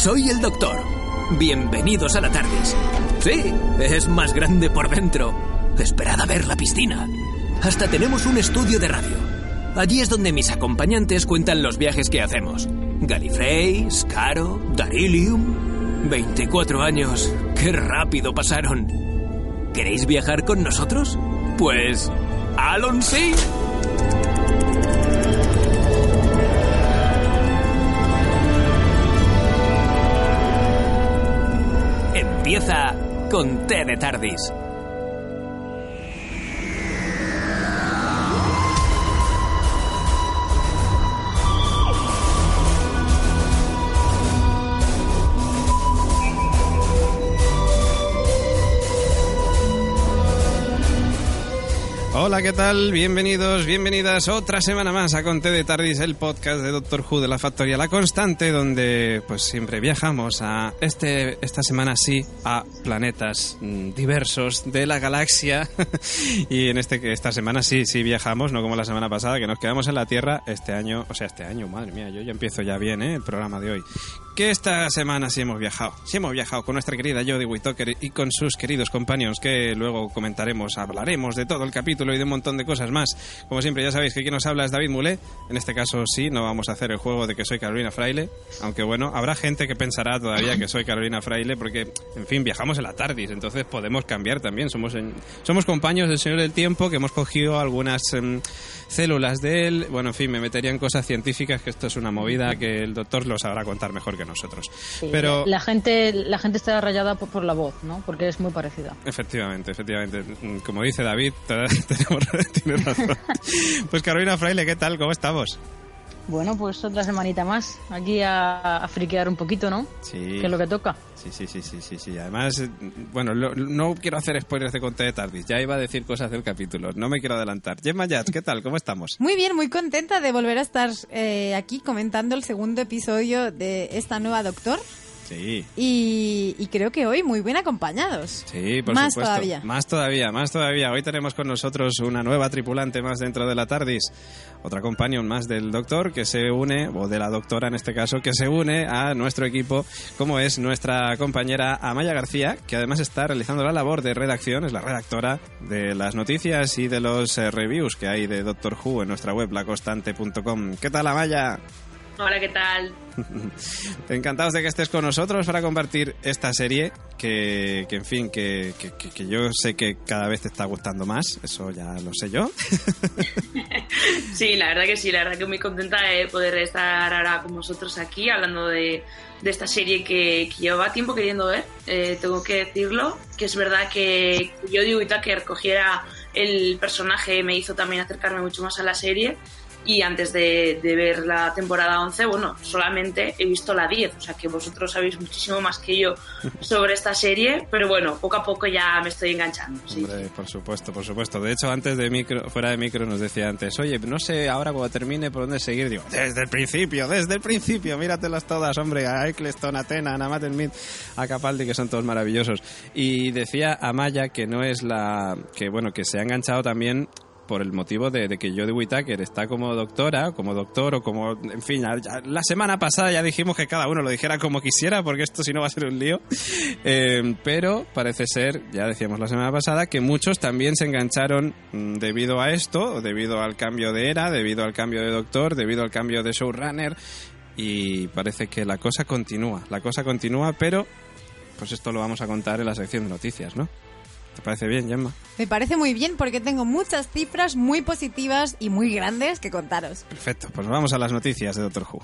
soy el doctor. Bienvenidos a la TARDIS. Sí, es más grande por dentro. Esperad a ver la piscina. Hasta tenemos un estudio de radio. Allí es donde mis acompañantes cuentan los viajes que hacemos. Gallifrey, Scaro, Darilium. 24 años. ¡Qué rápido pasaron! ¿Queréis viajar con nosotros? Pues... ¡Alon sí! Empieza con T de Tardis. Hola, ¿qué tal? Bienvenidos, bienvenidas otra semana más a Conte de Tardis, el podcast de Doctor Who de la Factoría La Constante, donde pues siempre viajamos a este esta semana sí a planetas mm, diversos de la galaxia y en este esta semana sí sí viajamos, no como la semana pasada que nos quedamos en la Tierra este año, o sea, este año, madre mía, yo ya empiezo ya bien, ¿eh? el programa de hoy. Que esta semana sí hemos viajado, sí hemos viajado con nuestra querida Jodie Whittaker y con sus queridos companions que luego comentaremos, hablaremos de todo el capítulo y de un montón de cosas más. Como siempre, ya sabéis que quien nos habla es David Mulé. En este caso, sí, no vamos a hacer el juego de que soy Carolina Fraile. Aunque bueno, habrá gente que pensará todavía que soy Carolina Fraile porque, en fin, viajamos en la TARDIS. Entonces podemos cambiar también. Somos, en- somos compañeros del Señor del Tiempo que hemos cogido algunas em, células de él. Bueno, en fin, me metería en cosas científicas que esto es una movida que el doctor lo sabrá contar mejor que nosotros. Sí, Pero. la gente la gente está rayada por, por la voz, ¿no? Porque es muy parecida. Efectivamente, efectivamente. Mm, Como dice David, tenemos, tiene razón. Pues Carolina Fraile, ¿qué tal? ¿Cómo estamos? Bueno, pues otra semanita más aquí a, a friquear un poquito, ¿no? Sí. Que es lo que toca. Sí, sí, sí, sí, sí, sí. Además, eh, bueno, lo- no quiero hacer spoilers de Conte de Tardis. Ya iba a decir cosas del capítulo. No me quiero adelantar. Gemma Yats, ¿qué tal? ¿Cómo estamos? Muy bien, muy contenta de volver a estar eh, aquí comentando el segundo episodio de esta nueva Doctor. Sí. Y, y creo que hoy muy bien acompañados. Sí, por Más supuesto. todavía. Más todavía, más todavía. Hoy tenemos con nosotros una nueva tripulante más dentro de la TARDIS. Otra companion más del doctor que se une, o de la doctora en este caso, que se une a nuestro equipo, como es nuestra compañera Amaya García, que además está realizando la labor de redacción, es la redactora de las noticias y de los eh, reviews que hay de Doctor Who en nuestra web, laconstante.com. ¿Qué tal, Amaya? Hola, ¿qué tal? Encantados de que estés con nosotros para compartir esta serie que, que en fin, que, que- yo sé que cada vez te está gustando más, eso ya lo sé yo. Sí, la verdad que sí, la verdad que muy contenta de poder estar ahora con vosotros aquí hablando de, de esta serie que, que llevaba tiempo queriendo ver, eh, tengo que decirlo, que es verdad que yo digo que cogiera el personaje me hizo también acercarme mucho más a la serie y antes de, de ver la temporada 11, bueno, solamente he visto la 10, o sea que vosotros sabéis muchísimo más que yo sobre esta serie, pero bueno, poco a poco ya me estoy enganchando. sí. Hombre, por supuesto, por supuesto. De hecho, antes de micro, fuera de micro nos decía antes, oye, no sé ahora cuando termine por dónde seguir. Digo, desde el principio, desde el principio, míratelas todas, hombre, a Eccleston, a Tena, a Namat Smith, a Capaldi, que son todos maravillosos. Y decía Amaya que no es la, que bueno, que se ha enganchado también por el motivo de, de que Jodie Whittaker está como doctora, como doctor o como, en fin, ya- la semana pasada ya dijimos que cada uno lo dijera como quisiera, porque esto si no va a ser un lío. Eh, pero parece ser, ya decíamos la semana pasada, que muchos también se engancharon mm, debido a esto, debido al cambio de era, debido al cambio de doctor, debido al cambio de showrunner. Y parece que la cosa continúa, la cosa continúa, pero pues esto lo vamos a contar en la sección de noticias, ¿no? ¿Te parece bien, Gemma? Me parece muy bien porque tengo muchas cifras muy positivas y muy grandes que contaros. Perfecto, pues vamos a las noticias de Doctor Who.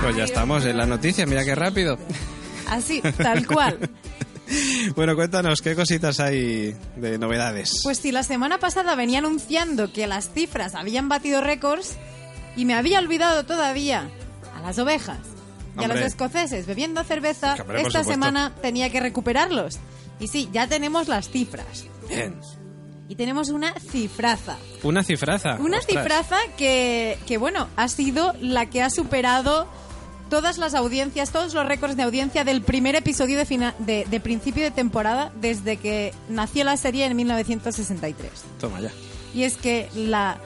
Pues ya estamos en las noticias, mira qué rápido. Así, tal cual. Bueno, cuéntanos, ¿qué cositas hay de novedades? Pues si la semana pasada venía anunciando que las cifras habían batido récords y me había olvidado todavía a las ovejas y a los escoceses bebiendo cerveza, esta semana tenía que recuperarlos. Y sí, ya tenemos las cifras. Bien. Y tenemos una cifraza. Una cifraza. Una ostras. cifraza que, que, bueno, ha sido la que ha superado todas las audiencias, todos los récords de audiencia del primer episodio de, fina- de, de principio de temporada desde que nació la serie en 1963. Toma ya. Y es que la,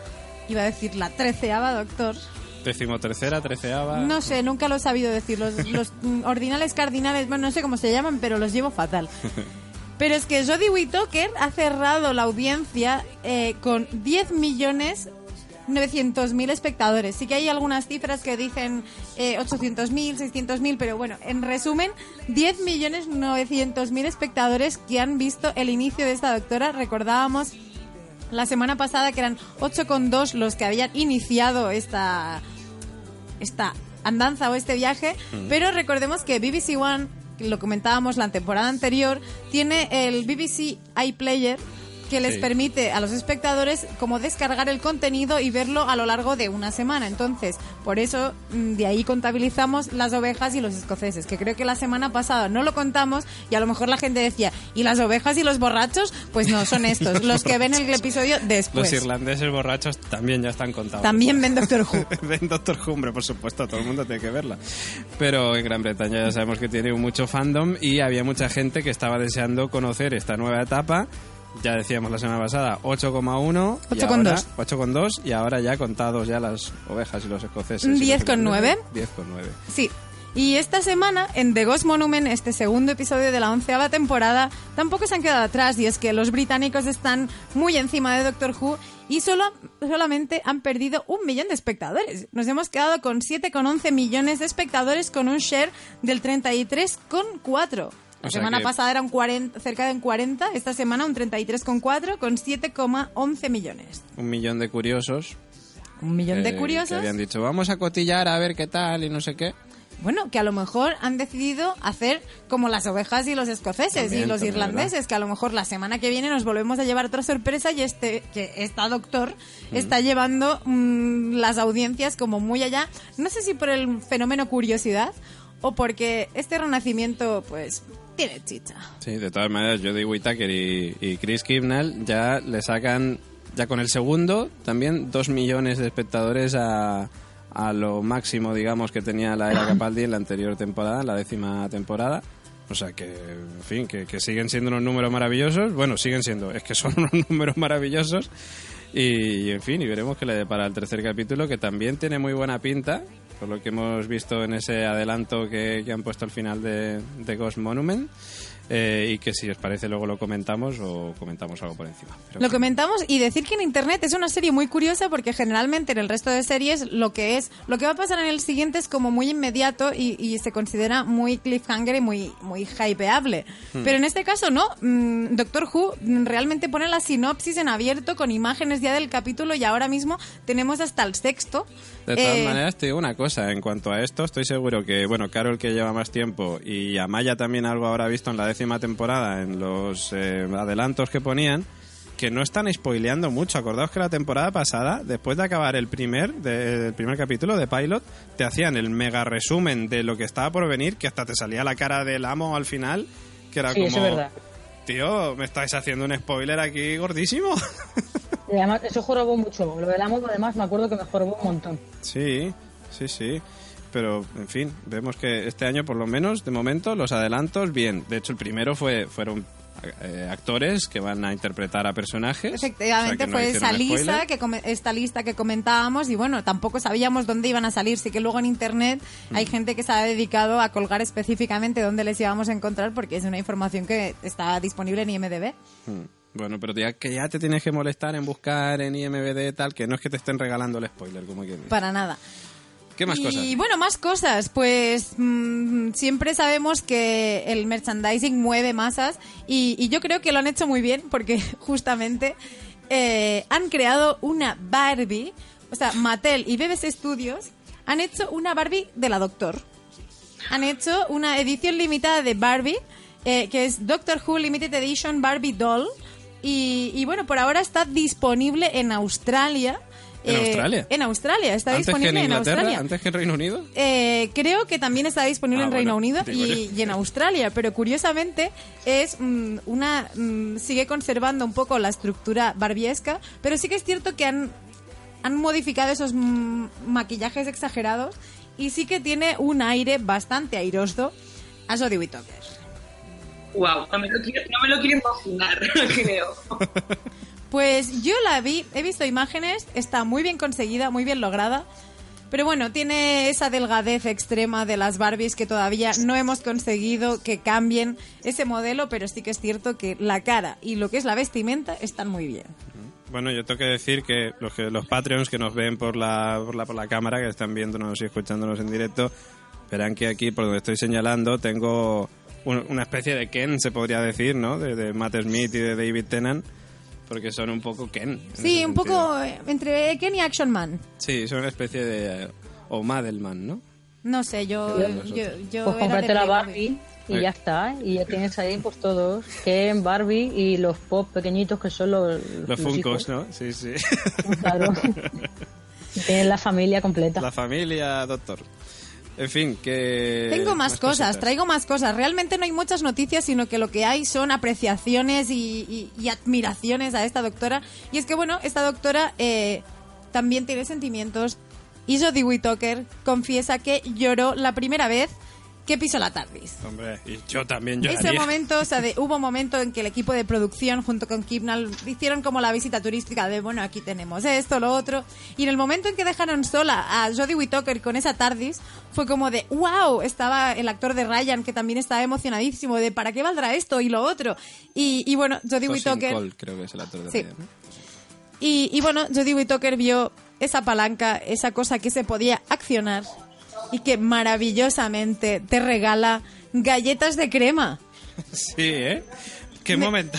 iba a decir la treceava Doctor, Decimotercera, treceava. no sé, nunca lo he sabido decir, los, los ordinales cardinales, bueno, no sé cómo se llaman, pero los llevo fatal. Pero es que Jodie Whittaker ha cerrado la audiencia eh, con 10 millones 900.000 espectadores. Sí que hay algunas cifras que dicen eh, 800.000, 600.000, pero bueno, en resumen, 10 millones 900.000 espectadores que han visto el inicio de esta doctora. Recordábamos la semana pasada que eran 8,2 los que habían iniciado esta esta andanza o este viaje, pero recordemos que BBC One, que lo comentábamos la temporada anterior, tiene el BBC iPlayer que les Sí. permite a los espectadores como descargar el contenido y verlo a lo largo de una semana. Entonces, por eso mm, de ahí contabilizamos las ovejas y los escoceses, que creo que la semana pasada no lo contamos y a lo mejor la gente decía, ¿y las ovejas y los borrachos? Pues no, son estos, los que ven el episodio después. Los irlandeses borrachos también ya están contados. También ven Doctor Who. Ven Doctor Who, hombre, por supuesto, todo el mundo tiene que verla. Pero en Gran Bretaña ya sabemos que tiene mucho fandom y había mucha gente que estaba deseando conocer esta nueva etapa. Ya decíamos la semana pasada, 8,1. y 8,2. ahora- 8,2 y ahora ya contados ya las ovejas y los escoceses. y los 10,9. irlandeses, 10,9. Sí. Y esta semana, en The Ghost Monument, este segundo episodio de la onceava temporada, tampoco se han quedado atrás. Y es que los británicos están muy encima de Doctor Who y solo, solamente han perdido un millón de espectadores. Nos hemos quedado con 7,11 millones de espectadores con un share del 33,4. La O sea semana que- pasada eran 40, cerca de un 40, esta semana un 33,4 con 7,11 millones. Un millón de curiosos. Un millón eh, de Que curiosos. habían dicho, vamos a cotillar a ver qué tal y no sé qué. Bueno, que a lo mejor han decidido hacer como las ovejas y los escoceses También, y los irlandeses, que a lo mejor la semana que viene nos volvemos a llevar otra sorpresa y este que esta doctor está llevando mm, las audiencias como muy allá. No sé si por el fenómeno curiosidad o porque este renacimiento pues tiene chicha. Sí, de todas maneras, Jodie Whittaker y, y Chris Kibnall ya le sacan, ya con el segundo, también dos millones de espectadores a, a lo máximo, digamos, que tenía la era Capaldi en la anterior temporada, en la décima temporada. O sea que, en fin, que, que siguen siendo unos números maravillosos. Bueno, siguen siendo, es que son unos números maravillosos. Y, en fin, y veremos qué le depara el tercer capítulo, que también tiene muy buena pinta, por lo que hemos visto en ese adelanto que, que han puesto al final de, de Ghost Monument. Eh, y que si os parece luego lo comentamos o comentamos algo por encima. Pero Lo comentamos y decir que en internet es una serie muy curiosa porque generalmente en el resto de series lo que es lo que va a pasar en el siguiente es como muy inmediato y, y se considera muy cliffhanger y muy muy hypeable. Hmm. Pero en este caso no. Mm, Doctor Who realmente pone la sinopsis en abierto con imágenes ya del capítulo y ahora mismo tenemos hasta el sexto. De todas Eh, maneras, te digo una cosa, en cuanto a esto, estoy seguro que, bueno, Carol que lleva más tiempo y Amaya también algo habrá visto en la décima temporada, en los eh, adelantos que ponían, que no están spoileando mucho. Acordaos que la temporada pasada, después de acabar el primer, de- el primer capítulo de Pilot, te hacían el mega resumen de lo que estaba por venir, que hasta te salía la cara del amo al final, que era Sí, como... eso es verdad. Tío, me estáis haciendo un spoiler aquí gordísimo. Y además, eso jorobó mucho. Lo del amo, además, me acuerdo que me jorobó un montón. Sí, sí, sí. Pero, en fin, vemos que este año, por lo menos, de momento, los adelantos, bien. De hecho, el primero fue fueron eh, actores que van a interpretar a personajes. Efectivamente, O sea, que no fue esa lista que esta lista que comentábamos y bueno, tampoco sabíamos dónde iban a salir. Sí que luego en internet Mm. hay gente que se ha dedicado a colgar específicamente dónde les íbamos a encontrar porque es una información que está disponible en IMDb. Mm. Bueno, pero ya que ya te tienes que molestar en buscar en IMBD tal, que no es que te estén regalando el spoiler, como que... Para nada. ¿Qué más y cosas? bueno, más cosas. Pues mm, siempre sabemos que el merchandising mueve masas y, y yo creo que lo han hecho muy bien porque justamente eh, han creado una Barbie. O sea, Mattel y BBC Studios han hecho una Barbie de la Doctor. Han hecho una edición limitada de Barbie eh, que es Doctor Who Limited Edition Barbie Doll. Y, y bueno, por ahora está disponible en Australia. ¿En Eh, Australia? En Australia, está Antes disponible en en Inglaterra, Australia. antes que en Reino Unido. Eh, creo que también está disponible Ah, en Reino bueno, Unido y, y en Australia, pero curiosamente es mm, una mm, sigue conservando un poco la estructura barbiesca, pero sí que es cierto que han han modificado esos mm, maquillajes exagerados y sí que tiene un aire bastante airoso a Jodie Whittaker. Wow, no me lo quiero, no me lo quiero imaginar, creo. Pues yo la vi, he visto imágenes, está muy bien conseguida, muy bien lograda. Pero bueno, tiene esa delgadez extrema de las Barbies que todavía no hemos conseguido que cambien ese modelo, pero sí que es cierto que la cara y lo que es la vestimenta están muy bien. Bueno, yo tengo que decir que los, que los Patreons que nos ven por la, por la, cámara, que están viéndonos y escuchándonos en directo, verán que aquí, por donde estoy señalando, tengo un- una especie de Ken, se podría decir, ¿no? De, de Matt Smith y de David Tennant, porque son un poco Ken. en Sí, un sentido. poco eh, entre Ken y Action Man. Sí, son una especie de... o Madelman, ¿no? No sé, yo... yo, yo Pues de la. Barbie y ya está. Y ya tienes ahí pues todos. Ken, Barbie y los pop pequeñitos que son los... Los hijos. Funkos, ¿no? Sí, sí. Claro. Tienes la familia completa. la familia, doctor. En fin, que... Tengo más, cosas, cositas. traigo más cosas. Realmente no hay muchas noticias, sino que lo que hay son apreciaciones y, y- y admiraciones a esta doctora. Y es que, bueno, esta doctora eh, también tiene sentimientos. Y Jodie Whittaker confiesa que lloró la primera vez que pisó la TARDIS. Hombre, y yo también lloraría. Ese momento, o sea, de- hubo un momento en que el equipo de producción junto con Kipnall hicieron como la visita turística de, bueno, aquí tenemos esto, lo otro. Y en el momento en que dejaron sola a Jodie Whittaker con esa TARDIS, fue como de, wow, estaba el actor de Ryan que también estaba emocionadísimo de, ¿para qué valdrá esto y lo otro? Y, y bueno, Jodie Whittaker... Cole, creo que es el actor de Sí. Ryan. Y, y bueno, Jodie Whittaker vio esa palanca, esa cosa que se podía accionar y que maravillosamente te regala galletas de crema. Sí, ¿eh? Qué Me- momento.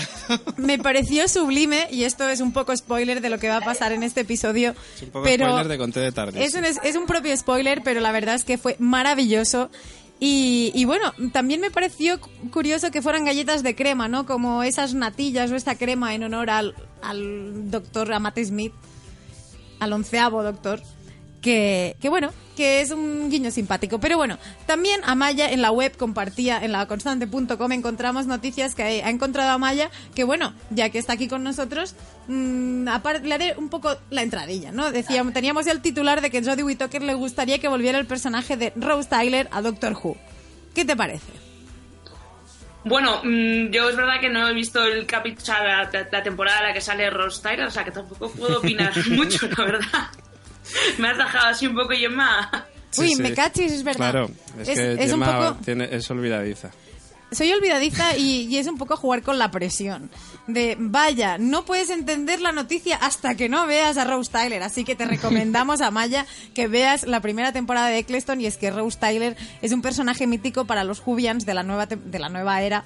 Me pareció sublime, y esto es un poco spoiler de lo que va a pasar en este episodio. Es un poco pero spoiler de Conté de Tarde. es un, es, es un propio spoiler, pero la verdad es que fue maravilloso. Y, y bueno, también me pareció cu- curioso que fueran galletas de crema, ¿no? Como esas natillas o esta crema en honor al, al doctor Amate Smith, al onceavo doctor. Que, que bueno, que es un guiño simpático. Pero bueno, también Amaya en la web compartía, en la constante.com encontramos noticias que ha encontrado Amaya, que bueno, ya que está aquí con nosotros, mm, apar- le haré un poco la entradilla, ¿no? Decíamos, teníamos el titular de que Jodie Whittaker le gustaría que volviera el personaje de Rose Tyler a Doctor Who. ¿Qué te parece? Bueno, mm, yo es verdad que no he visto el capítulo, la, la temporada en la que sale Ross Tyler, o sea que tampoco puedo opinar mucho, la verdad. Me has dejado así un poco Gemma. Sí, Uy, sí. me cachis, es verdad. Claro, es, Es- que es un poco- tiene, es olvidadiza. soy olvidadiza y, y es un poco jugar con la presión. De, vaya, no puedes entender la noticia hasta que no veas a Rose Tyler. Así que te recomendamos a Maya que veas la primera temporada de Eccleston y es que Rose Tyler es un personaje mítico para los Jubians de la nueva, de la nueva era.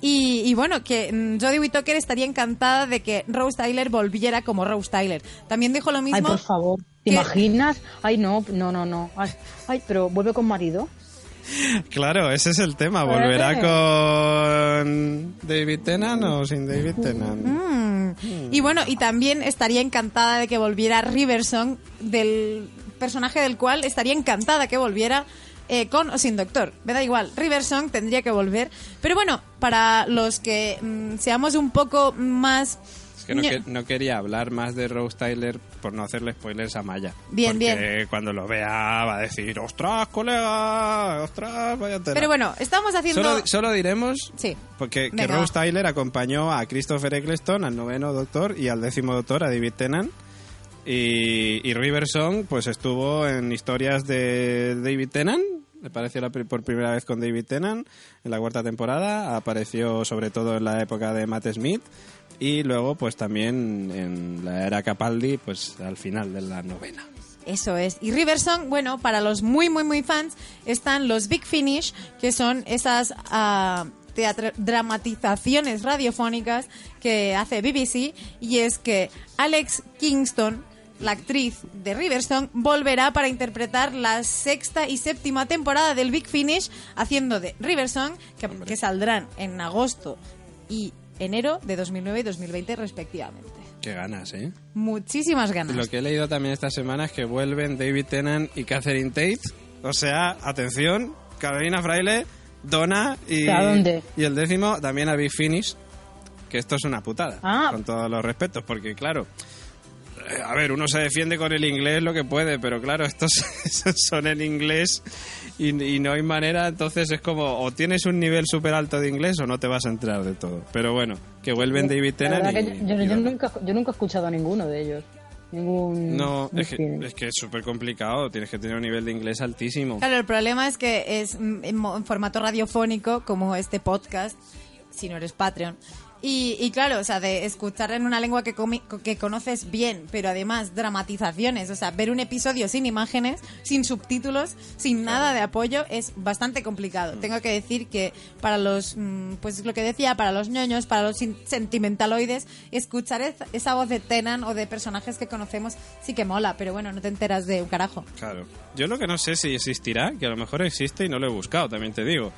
Y, y bueno, que mm, Jodie Whittaker estaría encantada de que Rose Tyler volviera como Rose Tyler. También dijo lo mismo. Ay, por favor. ¿Te imaginas? Ay, no, no, no, no. Ay, ay, pero vuelve con marido. Claro, ese es el tema. ¿Volverá con David Tennant o sin David Tennant? Mm. Y bueno, y también estaría encantada de que volviera Riverson, del personaje del cual estaría encantada que volviera eh, con o sin Doctor. Me da igual, Riverson tendría que volver. Pero bueno, para los que mm, seamos un poco más... Que no, ño- que- no quería hablar más de Rose Tyler por no hacerle spoilers a Maya. Bien, porque bien. cuando lo vea va a decir, ostras, colega, ostras, vaya tela". Pero bueno, estamos haciendo... Solo, solo diremos Sí. porque que Rose. Tyler acompañó a Christopher Eccleston, al noveno doctor, y al décimo doctor, a David Tennant. Y, y Riverson, pues estuvo en historias de David Tennant. Me pareció la por primera vez con David Tennant en la cuarta temporada. Apareció sobre todo en la época de Matt Smith. Y luego, pues también en la era Capaldi, pues al final de la novena. Eso es. Y Riverson, bueno, para los muy, muy, muy fans, están los Big Finish, que son esas teatra- dramatizaciones radiofónicas que hace BBC. Y es que Alex Kingston la actriz de Riverstone, volverá para interpretar la sexta y séptima temporada del Big Finish, haciendo de Riverstone, que, que saldrán en agosto y enero de 2009 y 2020 respectivamente. Qué ganas, ¿eh? Muchísimas ganas. Lo que he leído también esta semana es que vuelven David Tennant y Catherine Tate. O sea, atención, Carolina Fraile, Donna y, ¿A dónde? y el décimo también a Big Finish. Que esto es una putada, Ah. con todos los respetos, porque claro, a ver, uno se defiende con el inglés lo que puede, pero claro, estos son en inglés y, y no hay manera, entonces es como o tienes un nivel súper alto de inglés o no te vas a entrar de todo. Pero bueno, que vuelven David La Tennant y, que yo, y yo nunca, yo nunca he escuchado a ninguno de ellos. Ningún. No, es que, es que es súper complicado, tienes que tener un nivel de inglés altísimo. Claro, el problema es que es mm, en formato radiofónico, como este podcast, si no eres Patreon. Y, y claro, o sea, de escuchar en una lengua que, comi- que conoces bien, pero además dramatizaciones, o sea, ver un episodio sin imágenes, sin subtítulos, sin nada de apoyo, es bastante complicado. Tengo que decir que para los, mm, pues lo que decía, para los ñoños, para los sentimentaloides, escuchar esa voz de Tenan o de personajes que conocemos sí que mola, pero bueno, no te enteras de un carajo. Claro. Yo lo que no sé si existirá, que a lo mejor existe y no lo he buscado, también te digo.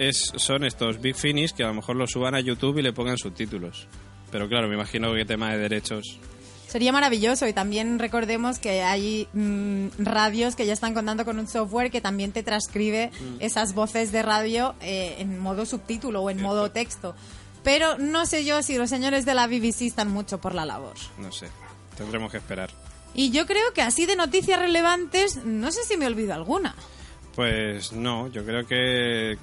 Es, son estos Big Finish que a lo mejor lo suban a YouTube y le pongan subtítulos. Pero claro, me imagino que tema de derechos. Sería maravilloso y también recordemos que hay mm, radios que ya están contando con un software que también te transcribe esas voces de radio eh, en modo subtítulo o en modo texto. Pero no sé yo si los señores de la BBC están mucho por la labor. No sé. Tendremos que esperar. Y yo creo que así de noticias relevantes, no sé si me olvido alguna. Pues no, yo creo que,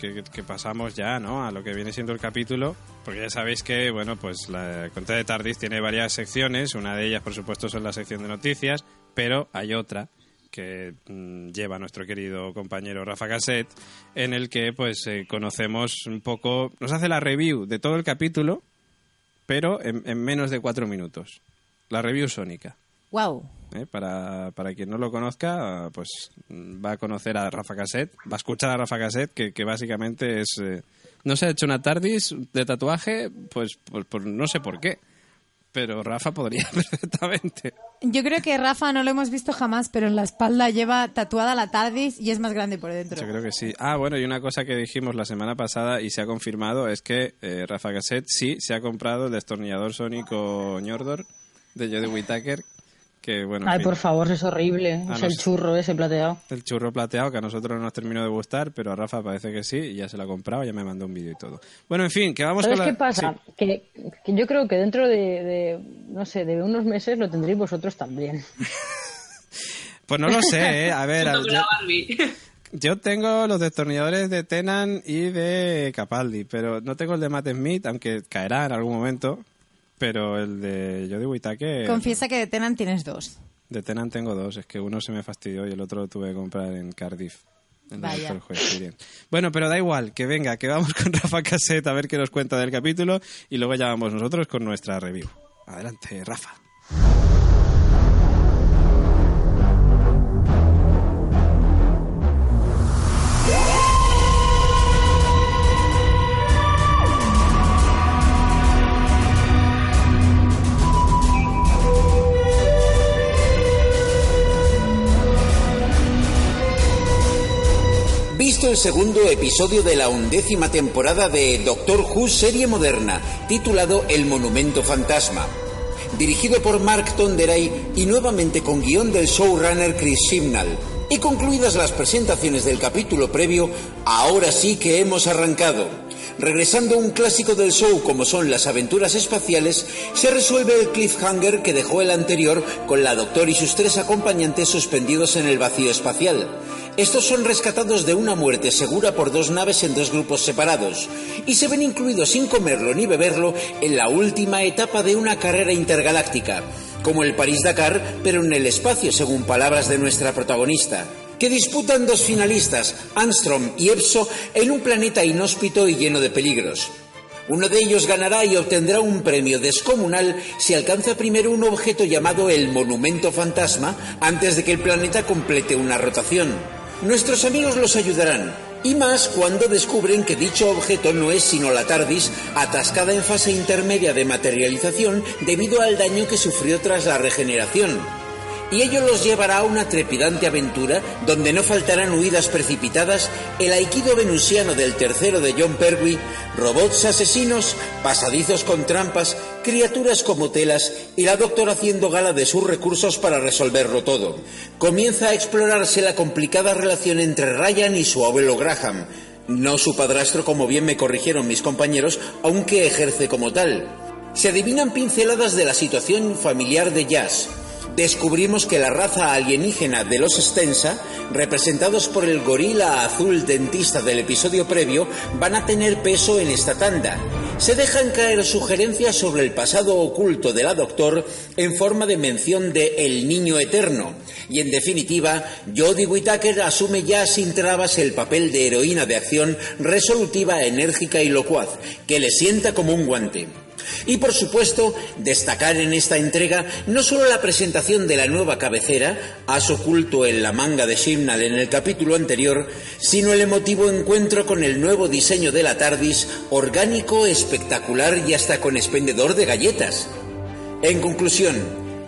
pasamos ya, ¿no? A lo que viene siendo el capítulo, porque ya sabéis que, bueno, pues la Conte de Tardis tiene varias secciones, una de ellas, por supuesto, son la sección de noticias, pero hay otra que mm, lleva nuestro querido compañero Rafa Cassette, en el que, pues, eh, conocemos un poco, nos hace la review de todo el capítulo, pero en, en menos de cuatro minutos. La review sónica. Wow. ¿Eh? Para, para quien no lo conozca, pues mm, va a conocer a Rafa Cassette, va a escuchar a Rafa Cassette, que, que básicamente es... eh, no se ha hecho una TARDIS de tatuaje, pues, pues, pues no sé por qué, pero Rafa podría perfectamente. Yo creo que Rafa no lo hemos visto jamás, pero en la espalda lleva tatuada la TARDIS y es más grande por dentro. Yo creo que sí. Ah, bueno, y una cosa que dijimos la semana pasada y se ha confirmado es que eh, Rafa Cassette sí se ha comprado el destornillador sónico Ñordor de Jodie Whittaker, que bueno... en Ay, fin. por favor, es horrible. Es no el churro ese plateado. El churro plateado que a nosotros no nos terminó de gustar, pero a Rafa parece que sí y ya se lo ha comprado, ya me mandó un vídeo y todo. Bueno, en fin, que vamos ¿Sabes con la... qué pasa? Sí. Que, que yo creo que dentro de, de, no sé, de unos meses lo tendréis vosotros también. Pues no lo sé, ¿eh? A ver, con yo, yo tengo los destornilladores de Tenan y de Capaldi, pero no tengo el de Matt Smith, aunque caerá en algún momento. Pero el de Jodie Whittaker, Confiesa que de Tenan tienes dos. de Tenan tengo dos. Es que uno se me fastidió y el otro lo tuve que comprar en Cardiff. En Vaya. Bueno, pero da igual, que venga, que vamos con Rafa Cassette a ver qué nos cuenta del capítulo y luego ya vamos nosotros con nuestra review. Adelante, Rafa. El segundo episodio de la undécima temporada de Doctor Who serie moderna, titulado El Monumento Fantasma. Dirigido por Mark Tonderay y nuevamente con guion del showrunner Chris Chibnall. Y concluidas las presentaciones del capítulo previo, ahora sí que hemos arrancado. Regresando a un clásico del show como son las aventuras espaciales, se resuelve el cliffhanger que dejó el anterior con la Doctor y sus tres acompañantes suspendidos en el vacío espacial. Estos son rescatados de una muerte segura por dos naves en dos grupos separados y se ven incluidos sin comerlo ni beberlo en la última etapa de una carrera intergaláctica, como el París-Dakar, pero en el espacio, según palabras de nuestra protagonista que disputan dos finalistas, Armstrong y Epso, en un planeta inhóspito y lleno de peligros. Uno de ellos ganará y obtendrá un premio descomunal si alcanza primero un objeto llamado el Monumento Fantasma antes de que el planeta complete una rotación. Nuestros amigos los ayudarán, y más cuando descubren que dicho objeto no es sino la TARDIS atascada en fase intermedia de materialización debido al daño que sufrió tras la regeneración. Y ello los llevará a una trepidante aventura donde no faltarán huidas precipitadas, el aikido venusiano del tercero de John Pertwee, robots asesinos, pasadizos con trampas, criaturas como telas y la doctora haciendo gala de sus recursos para resolverlo todo. Comienza a explorarse la complicada relación entre Ryan y su abuelo Graham, no su padrastro como bien me corrigieron mis compañeros, aunque ejerce como tal. Se adivinan pinceladas de la situación familiar de Jazz. Descubrimos que la raza alienígena de los Stensa, representados por el gorila azul dentista del episodio previo, van a tener peso en esta tanda. Se dejan caer sugerencias sobre el pasado oculto de la Doctor en forma de mención de El Niño Eterno. Y en definitiva, Jodie Whittaker asume ya sin trabas el papel de heroína de acción resolutiva, enérgica y locuaz, que le sienta como un guante. Y por supuesto, destacar en esta entrega no solo la presentación de la nueva cabecera, as oculto en la manga de Shimnal en el capítulo anterior, sino el emotivo encuentro con el nuevo diseño de la TARDIS, orgánico, espectacular y hasta con expendedor de galletas. En conclusión,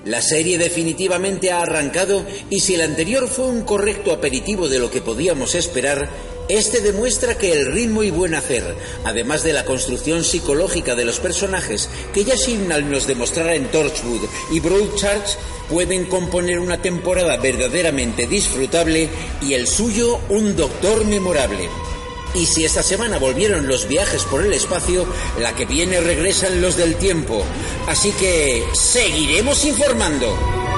la serie definitivamente ha arrancado y si el anterior fue un correcto aperitivo de lo que podíamos esperar, este demuestra que el ritmo y buen hacer, además de la construcción psicológica de los personajes que ya Signal nos demostrará en Torchwood y Broadchurch, pueden componer una temporada verdaderamente disfrutable y el suyo un doctor memorable. Y si esta semana volvieron los viajes por el espacio, la que viene regresan los del tiempo. Así que seguiremos informando.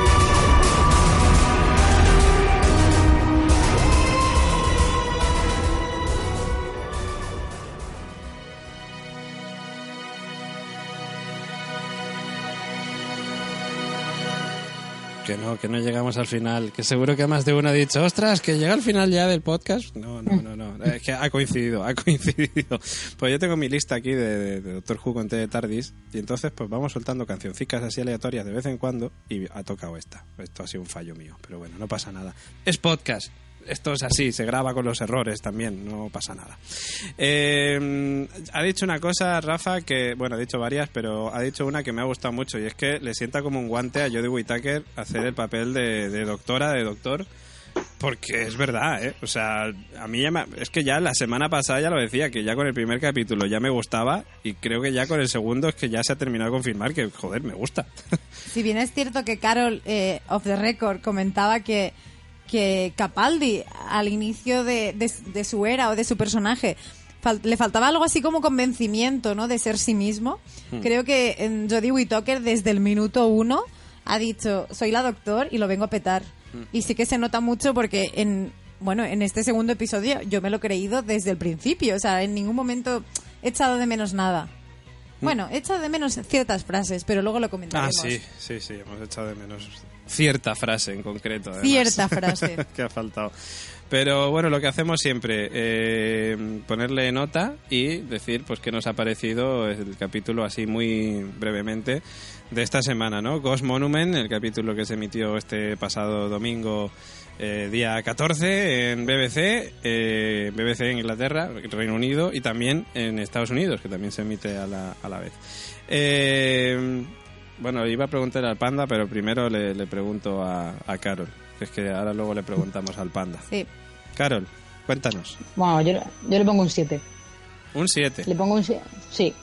Que no, que no llegamos al final. Que seguro que más de uno ha dicho, ostras, que llega al final ya del podcast. No, no, no, no. Es que ha coincidido, ha coincidido. Pues yo tengo mi lista aquí de, de- Doctor Who con T de Tardis. Y entonces, pues vamos soltando cancioncicas así aleatorias de vez en cuando. Y ha tocado esta. Esto ha sido un fallo mío. Pero bueno, no pasa nada. Es podcast. Esto es así, se graba con los errores también, no pasa nada. Eh, ha dicho una cosa, Rafa, que, bueno, ha dicho varias, pero ha dicho una que me ha gustado mucho y es que le sienta como un guante a Jodie Whittaker hacer el papel de, doctora, de doctor, porque es verdad, ¿eh? O sea, a mí es que ya la semana pasada ya lo decía, que ya con el primer capítulo ya me gustaba y creo que ya con el segundo es que ya se ha terminado de confirmar que, joder, me gusta. Si bien es cierto que Carol, eh, off the record, comentaba que, que Capaldi, al inicio de, de- de su era o de su personaje, fal- le faltaba algo así como convencimiento, ¿no? De ser sí mismo. Hmm. Creo que en Jodie Whittaker, desde el minuto uno, ha dicho, soy la doctor y lo vengo a petar. Hmm. Y sí que se nota mucho porque en, bueno, en este segundo episodio yo me lo he creído desde el principio. O sea, en ningún momento he echado de menos nada. Bueno, he echado de menos ciertas frases, pero luego lo Ah, comentaremos. sí, sí, sí, hemos echado de menos cierta frase en concreto. además, Cierta frase. que ha faltado. Pero bueno, lo que hacemos siempre, eh, ponerle nota y decir pues qué nos ha parecido el capítulo así muy brevemente de esta semana, ¿no? Ghost Monument, el capítulo que se emitió este pasado domingo, eh, día 14 en BBC, eh, BBC en Inglaterra, Reino Unido y también en Estados Unidos, que también se emite a la, a la vez. Eh, bueno, iba a preguntar al panda, pero primero le, le pregunto a, a Carol, que es que ahora luego le preguntamos al panda. Sí. Carol, cuéntanos. Bueno, yo, yo le pongo un 7. Un 7. Le pongo un 7. Sí.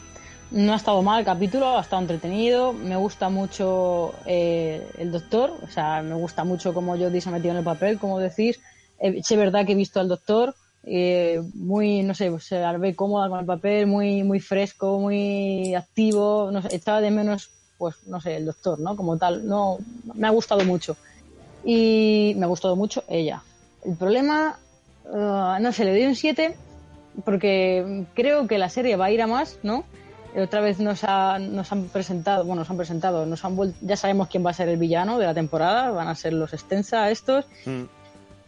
No ha estado mal el capítulo, ha estado entretenido. Me gusta mucho eh, el doctor. O sea, me gusta mucho cómo Jodie se ha metido en el papel, como decís. Eh, es verdad que he visto al doctor eh, muy, no sé, se la ve cómoda con el papel, muy, muy fresco, muy activo. No sé, echaba de menos, pues, no sé, el doctor, ¿no? Como tal. No, me ha gustado mucho. Y me ha gustado mucho ella. El problema, eh, no sé, le doy un 7 porque creo que la serie va a ir a más, ¿no? Eh, Otra vez nos, ha- nos han presentado, bueno, nos han presentado, nos han vuel- ya sabemos quién va a ser el villano de la temporada, van a ser los Extensa estos,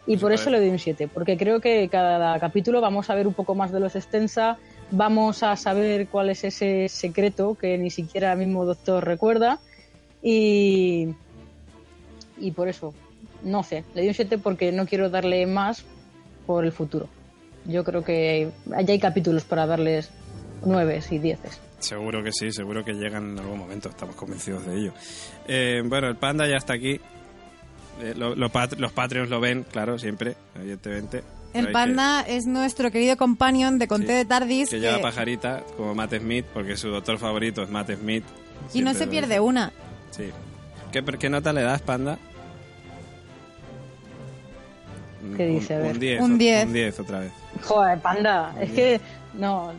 y por eso le doy un 7, porque creo que cada capítulo vamos a ver un poco más de los Extensa, vamos a saber cuál es ese secreto que ni siquiera el mismo doctor recuerda, y, y por eso, no sé, le doy un 7 porque no quiero darle más por el futuro. Yo creo que ya hay capítulos para darles 9 y 10. Seguro que sí, seguro que llegan en algún momento, estamos convencidos de ello. Eh, bueno, el panda ya está aquí. Eh, pat- los Patreons lo ven, claro, siempre, evidentemente. El panda es nuestro querido companion de Conté Sí. de Tardis. Que, que que- lleva pajarita, como Matt Smith, porque su doctor favorito es Matt Smith. y no se pierde dice. una. Sí. ¿Qué, qué nota le das, panda? ¿Qué dice? Un- ver. Un 10. Un 10. Un 10 otra vez. Joder, panda, es que no,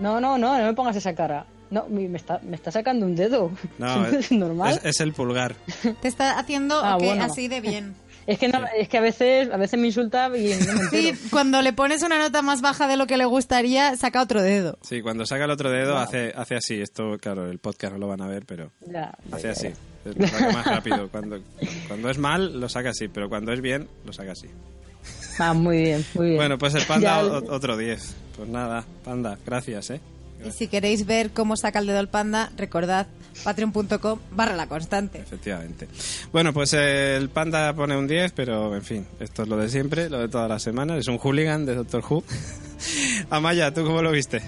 no, no, no, no me pongas esa cara. No, mi- me está, me está sacando un dedo. No, es normal. Es, es el pulgar. Te está haciendo Ah, que bueno. así de bien. Es que no, es que a veces, a veces me insulta y no me Sí, cuando le pones una nota más baja de lo que le gustaría, saca otro dedo. Sí, cuando saca el otro dedo hace, hace así. Esto, claro, el podcast no lo van a ver, pero Ya, hace ya, así. ya. Lo saca más rápido. Cuando, cuando es mal, lo saca así, pero cuando es bien, lo saca así. Ah, muy bien, muy bien. Bueno, pues el panda, otro 10. Pues nada, panda, gracias, ¿eh? Y si queréis ver cómo saca el dedo el panda, recordad patreon.com barra la constante. Efectivamente. Bueno, pues el panda pone un 10, pero en fin, esto es lo de siempre, lo de todas las semanas. Es un hooligan de Doctor Who. Amaya, ¿tú cómo lo viste?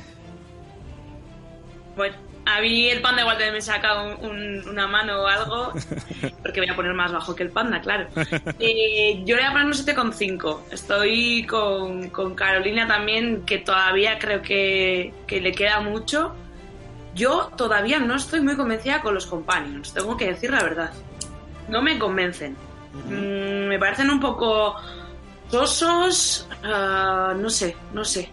Bueno, a mí el panda igual también me saca un- un- una mano o algo, porque voy a poner más bajo que el panda, claro. Eh, yo le voy a poner un 7,5. Estoy con, con Carolina también, que todavía creo que, que le queda mucho. Yo todavía no estoy muy convencida con los companions, tengo que decir la verdad. No me convencen. Mm, me parecen un poco sosos, ah, no sé, no sé.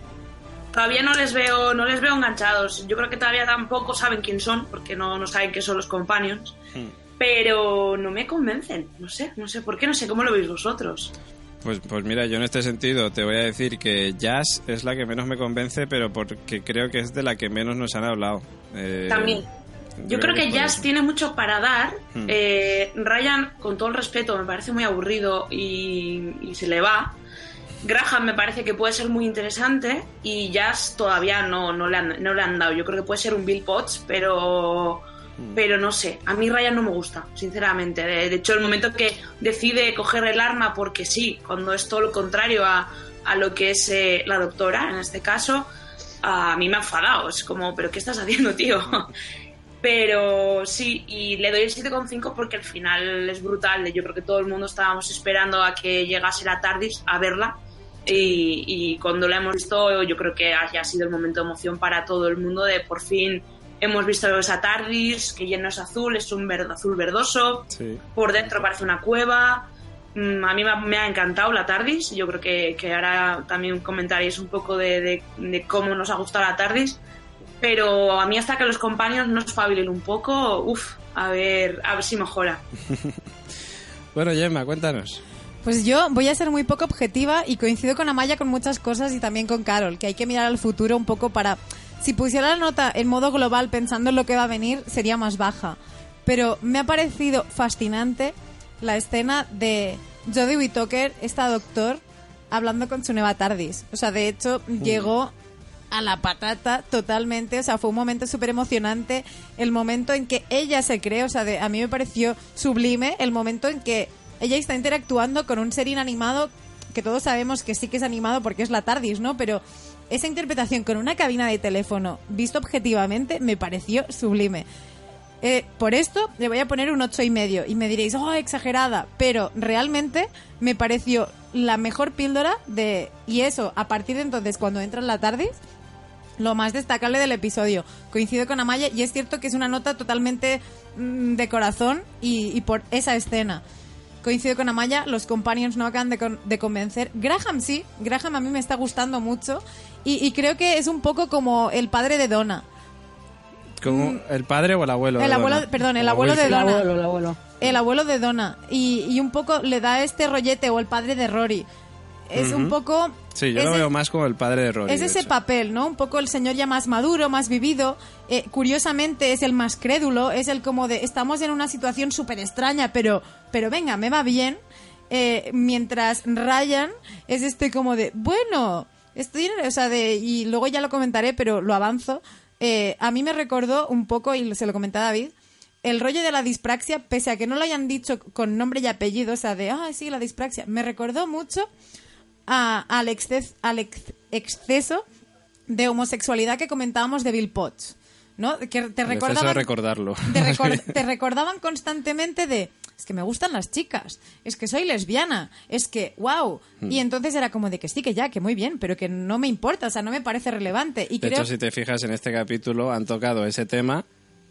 Todavía no les veo, no les veo enganchados. Yo creo que todavía tampoco saben quién son, porque no, no saben qué son los companions. Pero no me convencen. No sé, no sé por qué, no sé cómo lo veis vosotros. Pues, pues mira, yo en este sentido te voy a decir que Jazz es la que menos me convence, pero porque creo que es de la que menos nos han hablado. Eh, También. Yo creo que Jazz tiene mucho para dar. Hmm. Eh, Ryan, con todo el respeto, me parece muy aburrido y, y se le va. Graham me parece que puede ser muy interesante y Jazz todavía no, no, le han, no le han dado. Yo creo que puede ser un Bill Potts, pero, pero no sé. A mí Ryan no me gusta, sinceramente. De, de hecho, el momento que decide coger el arma porque sí, cuando es todo lo contrario a, a lo que es eh, la doctora, en este caso, a mí me ha enfadado. Es como, ¿pero qué estás haciendo, tío? Pero sí, y le doy el 7,5 porque el final es brutal. Yo creo que todo el mundo estábamos esperando a que llegase la TARDIS a verla. Y, y cuando la hemos visto, yo creo que haya sido el momento de emoción para todo el mundo de por fin hemos visto esa TARDIS, que ya no es azul, es un verde, azul verdoso. Sí. Por dentro parece una cueva. Mm, A mí me ha, me ha encantado la TARDIS. Yo creo que, que ahora también comentaréis un poco de, de- de cómo nos ha gustado la TARDIS. Pero a mí hasta que los compañeros nos espabilen un poco, uff, a ver, a ver si mejora. Bueno, Gemma, cuéntanos. Pues yo voy a ser muy poco objetiva y coincido con Amaya con muchas cosas y también con Carol, que hay que mirar al futuro un poco para... Si pusiera la nota en modo global pensando en lo que va a venir, sería más baja. Pero me ha parecido fascinante la escena de Jodie Whittaker, esta doctor, hablando con su nueva TARDIS. O sea, de hecho, llegó a la patata totalmente, o sea, fue un momento súper emocionante, el momento en que ella se cree, o sea, de- a mí me pareció sublime el momento en que ella está interactuando con un ser inanimado que todos sabemos que sí que es animado porque es la TARDIS, ¿no? Pero esa interpretación con una cabina de teléfono, visto objetivamente, me pareció sublime. Eh, por esto le voy a poner un ocho y medio y me diréis, oh, exagerada, pero realmente me pareció la mejor píldora de y eso a partir de entonces cuando entra en la TARDIS lo más destacable del episodio. Coincido con Amaya y es cierto que es una nota totalmente mm, de corazón y, y por esa escena. Coincido con Amaya, los companions no acaban de, con- de convencer. Graham sí, Graham a mí me está gustando mucho y, y creo que es un poco como el padre de Donna. ¿Cómo, ¿El padre o el abuelo? Mm. El de abuelo- Donna? perdón, el abuelo de El Donna. abuelo, el abuelo. El abuelo de Donna y, y un poco le da este rollete o el padre de Rory. Es un poco... Sí, yo es lo veo más como el padre de Rory. Es ese hecho. papel, ¿no? Un poco el señor ya más maduro, más vivido. Eh, curiosamente es el más crédulo, es el como de estamos en una situación súper extraña, pero, pero venga, me va bien. Eh, mientras Ryan es este como de, bueno, estoy o sea, de, y luego ya lo comentaré, pero lo avanzo. Eh, a mí me recordó un poco, y se lo comenté a David, el rollo de la dispraxia, pese a que no lo hayan dicho con nombre y apellido, o sea, de, ah, sí, la dispraxia, me recordó mucho a- al, exces- al ex- exceso de homosexualidad que comentábamos de Bill Potts. ¿no? Que te de recordaban recordarlo. te, recor- te recordaban constantemente de es que me gustan las chicas, es que soy lesbiana, es que wow. Hmm. Y entonces era como de que sí, que ya, que muy bien, pero que no me importa, o sea, no me parece relevante. Y De creo hecho, si te fijas en este capítulo, han tocado ese tema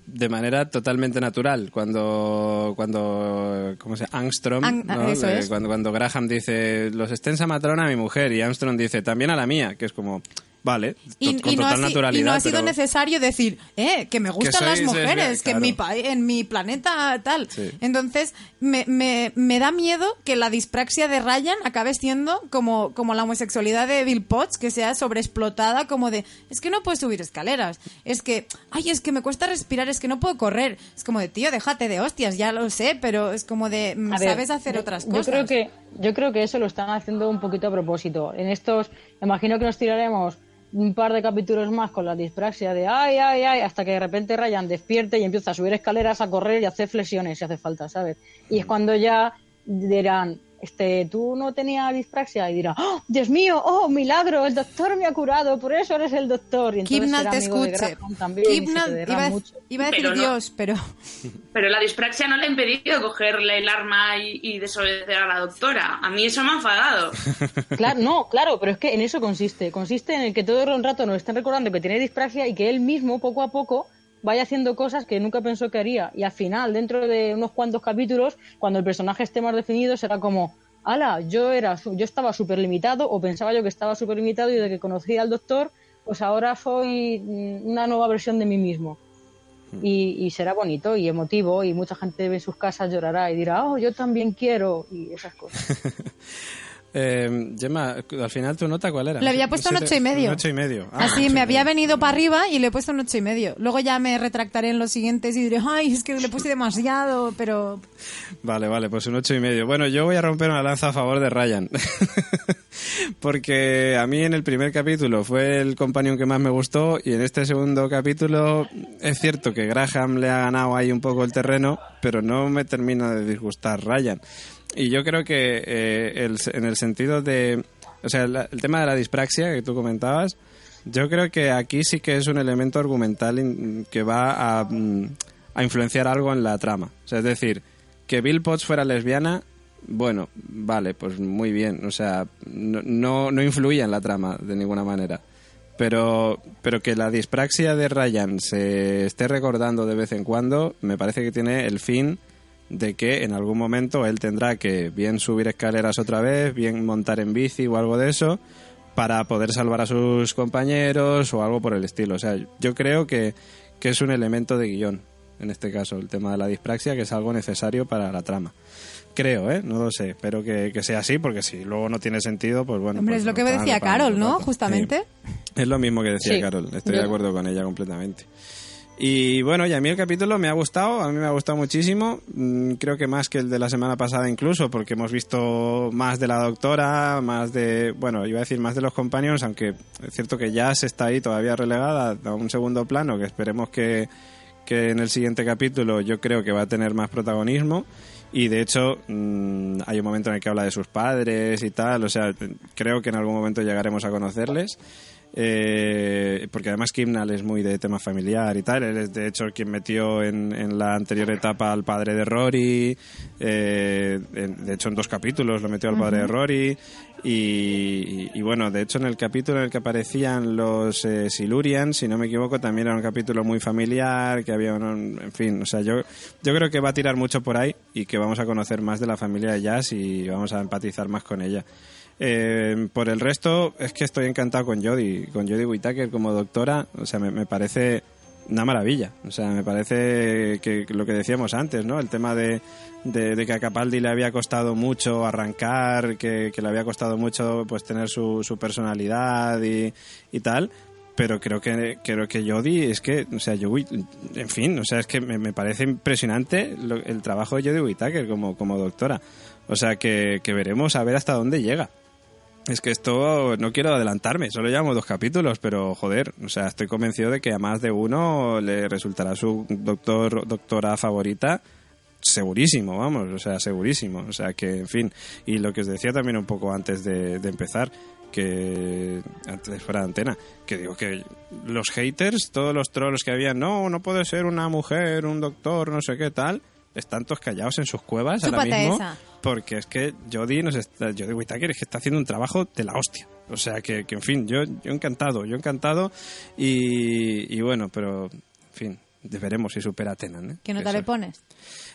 de manera totalmente natural. Cuando, cuando ¿cómo se llama? Angstrom, Ang- ¿no? eso es. cuando, cuando Graham dice, los extensa matrona a mi mujer, y Armstrong dice, también a la mía, que es como, vale, y, to- con y no total ha, si- naturalidad. y no ha sido pero- necesario decir, eh, que me gustan las mujeres, que en, mi pa- en mi planeta tal. Sí. Entonces, me, me, me da miedo que la dispraxia de Ryan acabe siendo como, como la homosexualidad de Bill Potts, que sea sobreexplotada como de, es que no puedo subir escaleras, es que, ay, es que me cuesta respirar, es que no puedo correr. Es como de, tío, déjate de hostias, ya lo sé, pero es como de, mm, ver, sabes hacer yo- otras yo cosas. Creo que, yo creo que eso lo están haciendo un poquito a propósito. En estos, imagino que nos tiraremos un par de capítulos más con la dispraxia de ay, ay, ay, hasta que de repente Ryan despierte y empieza a subir escaleras, a correr y a hacer flexiones si hace falta, ¿sabes? Y es cuando ya dirán, este, tú no tenías dispraxia y dirá, ¡Oh, Dios mío, oh, milagro, el doctor me ha curado, por eso eres el doctor. Y entonces será te escuche. También iba, iba a decir Pero no. Dios, pero... Pero la dispraxia no le ha impedido cogerle el arma y, y desobedecer a la doctora. A mí eso me ha enfadado. Claro, no, claro, pero es que en eso consiste. Consiste en el que todo el rato nos estén recordando que tiene dispraxia y que él mismo, poco a poco, vaya haciendo cosas que nunca pensó que haría. Y al final, dentro de unos cuantos capítulos, cuando el personaje esté más definido, será como, ala, yo, era, yo estaba súper limitado o pensaba yo que estaba súper limitado y desde que conocí al doctor, pues ahora soy una nueva versión de mí mismo. Y, y será bonito y emotivo y mucha gente en sus casas llorará y dirá, oh, yo también quiero y esas cosas. Eh, Gemma, al final tu nota cuál era? Le había puesto un ocho y medio. Un ocho y medio. Ah, Así me había medio. venido para arriba y le he puesto un ocho y medio. Luego ya me retractaré en los siguientes y diré, ay, es que le puse demasiado, pero Vale, vale, pues un ocho y medio. Bueno, yo voy a romper una lanza a favor de Ryan. Porque a mí en el primer capítulo fue el companion que más me gustó y en este segundo capítulo es cierto que Graham le ha ganado ahí un poco el terreno, pero no me termina de disgustar Ryan. Y yo creo que eh, el- en el sentido de... O sea, el tema de la dispraxia que tú comentabas, yo creo que aquí sí que es un elemento argumental que va a, mm, a influenciar algo en la trama. O sea, es decir, que Bill Potts fuera lesbiana, bueno, vale, pues muy bien. O sea, no, no, no influía en la trama de ninguna manera. Pero, pero que la dispraxia de Ryan se esté recordando de vez en cuando, me parece que tiene el fin de que en algún momento él tendrá que bien subir escaleras otra vez, bien montar en bici o algo de eso, para poder salvar a sus compañeros o algo por el estilo. O sea, yo creo que, que es un elemento de guion, en este caso, el tema de la dispraxia, que es algo necesario para la trama. Creo, ¿eh? No lo sé. Espero que, que sea así, porque si luego no tiene sentido, pues bueno. hombre, pues es lo no que me decía Carol, ¿no? Justamente. Sí. Es lo mismo que decía Sí. Carol, estoy Yo- de acuerdo con ella completamente. Y bueno, y a mí el capítulo me ha gustado, a mí me ha gustado muchísimo, mm, creo que más que el de la semana pasada incluso, porque hemos visto más de la doctora, más de, bueno, iba a decir más de los companions, aunque es cierto que Jazz está ahí todavía relegada a un segundo plano, que esperemos que, que en el siguiente capítulo yo creo que va a tener más protagonismo. Y de hecho, mm, hay un momento en el que habla de sus padres y tal, o sea, creo que en algún momento llegaremos a conocerles. Eh, porque además Kimnal es muy de tema familiar y tal. Él es de hecho quien metió en, en la anterior etapa al padre de Rory. eh, en- de hecho, en dos capítulos lo metió al padre de Rory. Y, y- y bueno, de hecho, en el capítulo en el que aparecían los eh, Silurians, si no me equivoco, también era un capítulo muy familiar. Que había, un- en fin, o sea, yo, yo creo que va a tirar mucho por ahí y que vamos a conocer más de la familia de Jazz y vamos a empatizar más con ella. Eh, por el resto, es que estoy encantado con Jodie, con Jodie Whittaker como doctora. O sea, me, parece una maravilla. O sea, me parece que lo que decíamos antes, ¿no? El tema de, de, que a Capaldi le había costado mucho arrancar, que, le había costado mucho pues tener su, su personalidad y, tal. Pero creo que creo que Jodie es que, o sea, yo, en fin, o sea, es que me, me parece impresionante lo- el trabajo de Jodie Whittaker como, como doctora. O sea, que, que veremos a ver hasta dónde llega. Es que esto no quiero adelantarme, solo llevamos dos capítulos, pero joder, o sea, estoy convencido de que a más de uno le resultará su doctor doctora favorita segurísimo, vamos, o sea, segurísimo, o sea que, en fin, y lo que os decía también un poco antes de, de empezar, que antes fuera de antena, que digo que los haters, todos los trolls que había, no, no puede ser una mujer, un doctor, no sé qué tal, están todos callados en sus cuevas ahora Chúpate mismo, esa. Porque es que Jodie nos está, Jodie Whittaker es que está haciendo un trabajo de la hostia. O sea que, que, en fin, yo, yo encantado, yo encantado y, y bueno, pero en fin, veremos si supera a Tenan. ¿eh? ¿Qué nota Eso. le pones?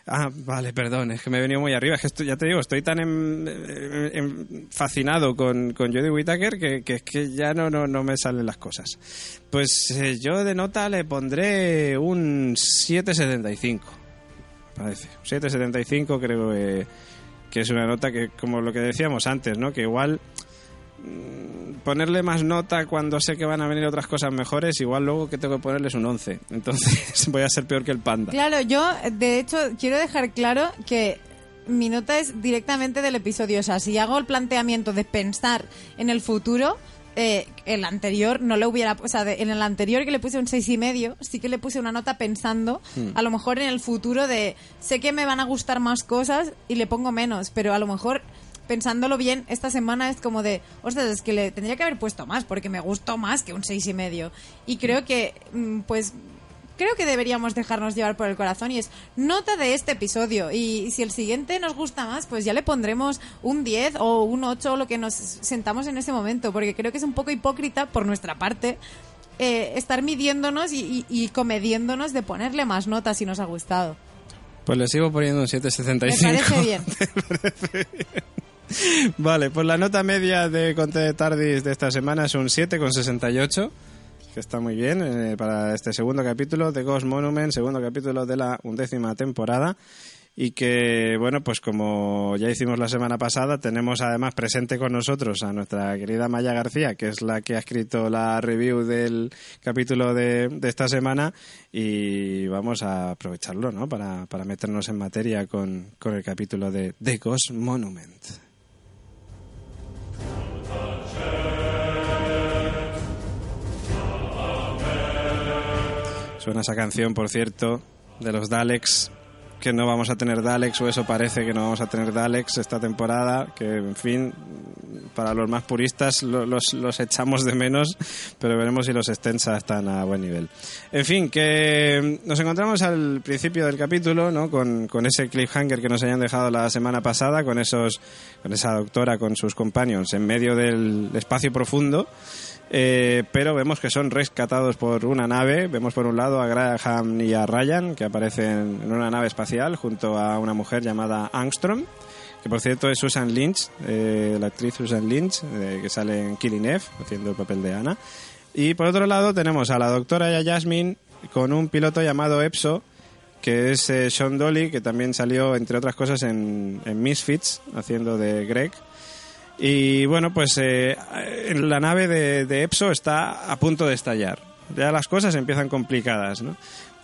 Ah, vale, perdón, es que me he venido muy arriba. Es que estoy- ya te digo, estoy tan em- em- em- fascinado con, con Jodie Whittaker que, que es que ya no, no, no me salen las cosas. Pues eh, yo de nota le pondré un 7,75. Parece. 7,75 creo que, que es una nota que, como lo que decíamos antes, ¿no? Que igual mm, ponerle más nota cuando sé que van a venir otras cosas mejores, igual luego que tengo que ponerles un 11. Entonces voy a ser peor que el panda. Claro, yo de hecho quiero dejar claro que mi nota es directamente del episodio. O sea, si hago el planteamiento de pensar en el futuro, eh, el anterior no le hubiera. O sea, de- en el anterior que le puse un seis y medio, sí que le puse una nota pensando, a lo mejor en el futuro de sé que me van a gustar más cosas y le pongo menos, pero a lo mejor. Pensándolo bien, esta semana es como de, ostras, es que le tendría que haber puesto más, porque me gustó más que un seis y medio. Y creo que, mm, pues, creo que deberíamos dejarnos llevar por el corazón y es nota de este episodio y si el siguiente nos gusta más pues ya le pondremos un 10 o un 8 o lo que nos sentamos en ese momento porque creo que es un poco hipócrita por nuestra parte eh, estar midiéndonos y, y- y comediéndonos de ponerle más notas si nos ha gustado. Pues le sigo poniendo un 7,75. Me parece bien. Vale, pues la nota media de Conte de Tardis de esta semana es un 7,68, que está muy bien eh, para este segundo capítulo de Ghost Monument, segundo capítulo de la undécima temporada. Y que, bueno, pues como ya hicimos la semana pasada, tenemos además presente con nosotros a nuestra querida Maya García, que es la que ha escrito la review del capítulo de, de esta semana. Y vamos a aprovecharlo, ¿no? Para, para meternos en materia con, con el capítulo de The Ghost Monument. Suena esa canción, por cierto, de los Daleks, que no vamos a tener Daleks, o eso parece que no vamos a tener Daleks esta temporada, que en fin, para los más puristas lo- los, los echamos de menos, pero veremos si los Extensa están a buen nivel. En fin, que nos encontramos al principio del capítulo, ¿no? Con, con ese cliffhanger que nos hayan dejado la semana pasada, con esos, con esa doctora, con sus companions en medio del espacio profundo. Eh, pero vemos que son rescatados por una nave. Vemos por un lado a Graham y a Ryan, que aparecen en una nave espacial junto a una mujer llamada Armstrong, que por cierto es Susan Lynch, eh, la actriz Susan Lynch, eh, que sale en Killing Eve, haciendo el papel de Ana. Y por otro lado tenemos a la doctora y a Jasmine con un piloto llamado Epso, que es Sean Dolly, que también salió, entre otras cosas, en, en Misfits, haciendo de Greg. Y bueno, pues eh, la nave de, de Epso está a punto de estallar. Ya las cosas empiezan complicadas, ¿no?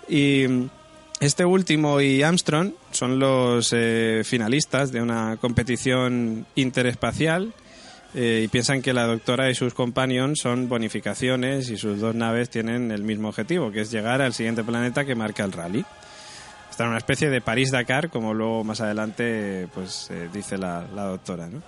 Y este último y Armstrong son los eh, finalistas de una competición interespacial eh, y piensan que la doctora y sus companions son bonificaciones y sus dos naves tienen el mismo objetivo, que es llegar al siguiente planeta que marca el rally. Está en una especie de París-Dakar, como luego más adelante pues eh, dice la, la doctora, ¿no?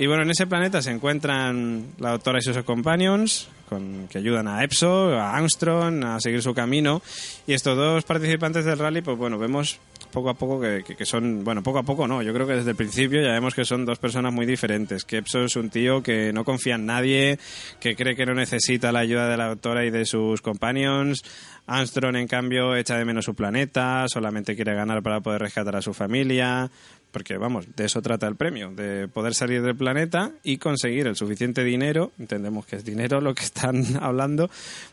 Y bueno, en ese planeta se encuentran la doctora y sus companions, con, que ayudan a Epso, a Armstrong, a seguir su camino. Y estos dos participantes del rally, pues bueno, vemos poco a poco que, que- que son, bueno, poco a poco no, yo creo que desde el principio ya vemos que son dos personas muy diferentes. Que Epso es un tío que no confía en nadie, que cree que no necesita la ayuda de la doctora y de sus companions. Armstrong, en cambio, echa de menos su planeta, solamente quiere ganar para poder rescatar a su familia, porque vamos, de eso trata el premio, de poder salir del planeta y conseguir el suficiente dinero, entendemos que es dinero lo que están hablando,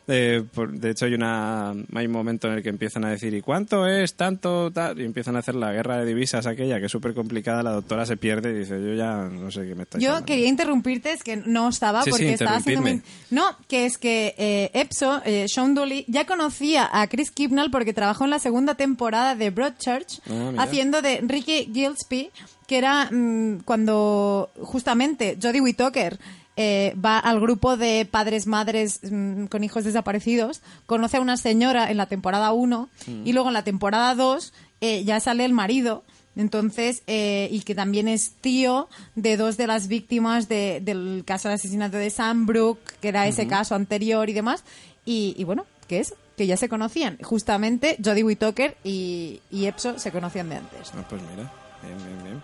eh, por- de hecho hay, una, hay un momento en el que empiezan a decir, ¿y cuánto es tanto? Tal? Y empiezan a hacer la guerra de divisas aquella, que es súper complicada, la doctora se pierde y dice, yo ya no sé qué me está Yo quería interrumpirte, es que no estaba Sí, sí, porque estaba haciendo muy... No, que es que eh, Epso, eh, Sean Dooley, ya conocía a Chris Kibnall porque trabajó en la segunda temporada de Broadchurch Ah, haciendo de Ricky Gillespie, que era mm, cuando justamente Jodie Whittaker eh, va al grupo de padres, madres mm, con hijos desaparecidos, conoce a una señora en la temporada 1 Mm. y luego en la temporada 2 eh, ya sale el marido Entonces, eh, y que también es tío de dos de las víctimas de- del caso de asesinato de Sandbrook, que era ese caso anterior y demás. Y, y bueno, que es que ya se conocían. Justamente Jodie Whittaker y, y Epso se conocían de antes. Ah, pues mira, bien, bien, bien.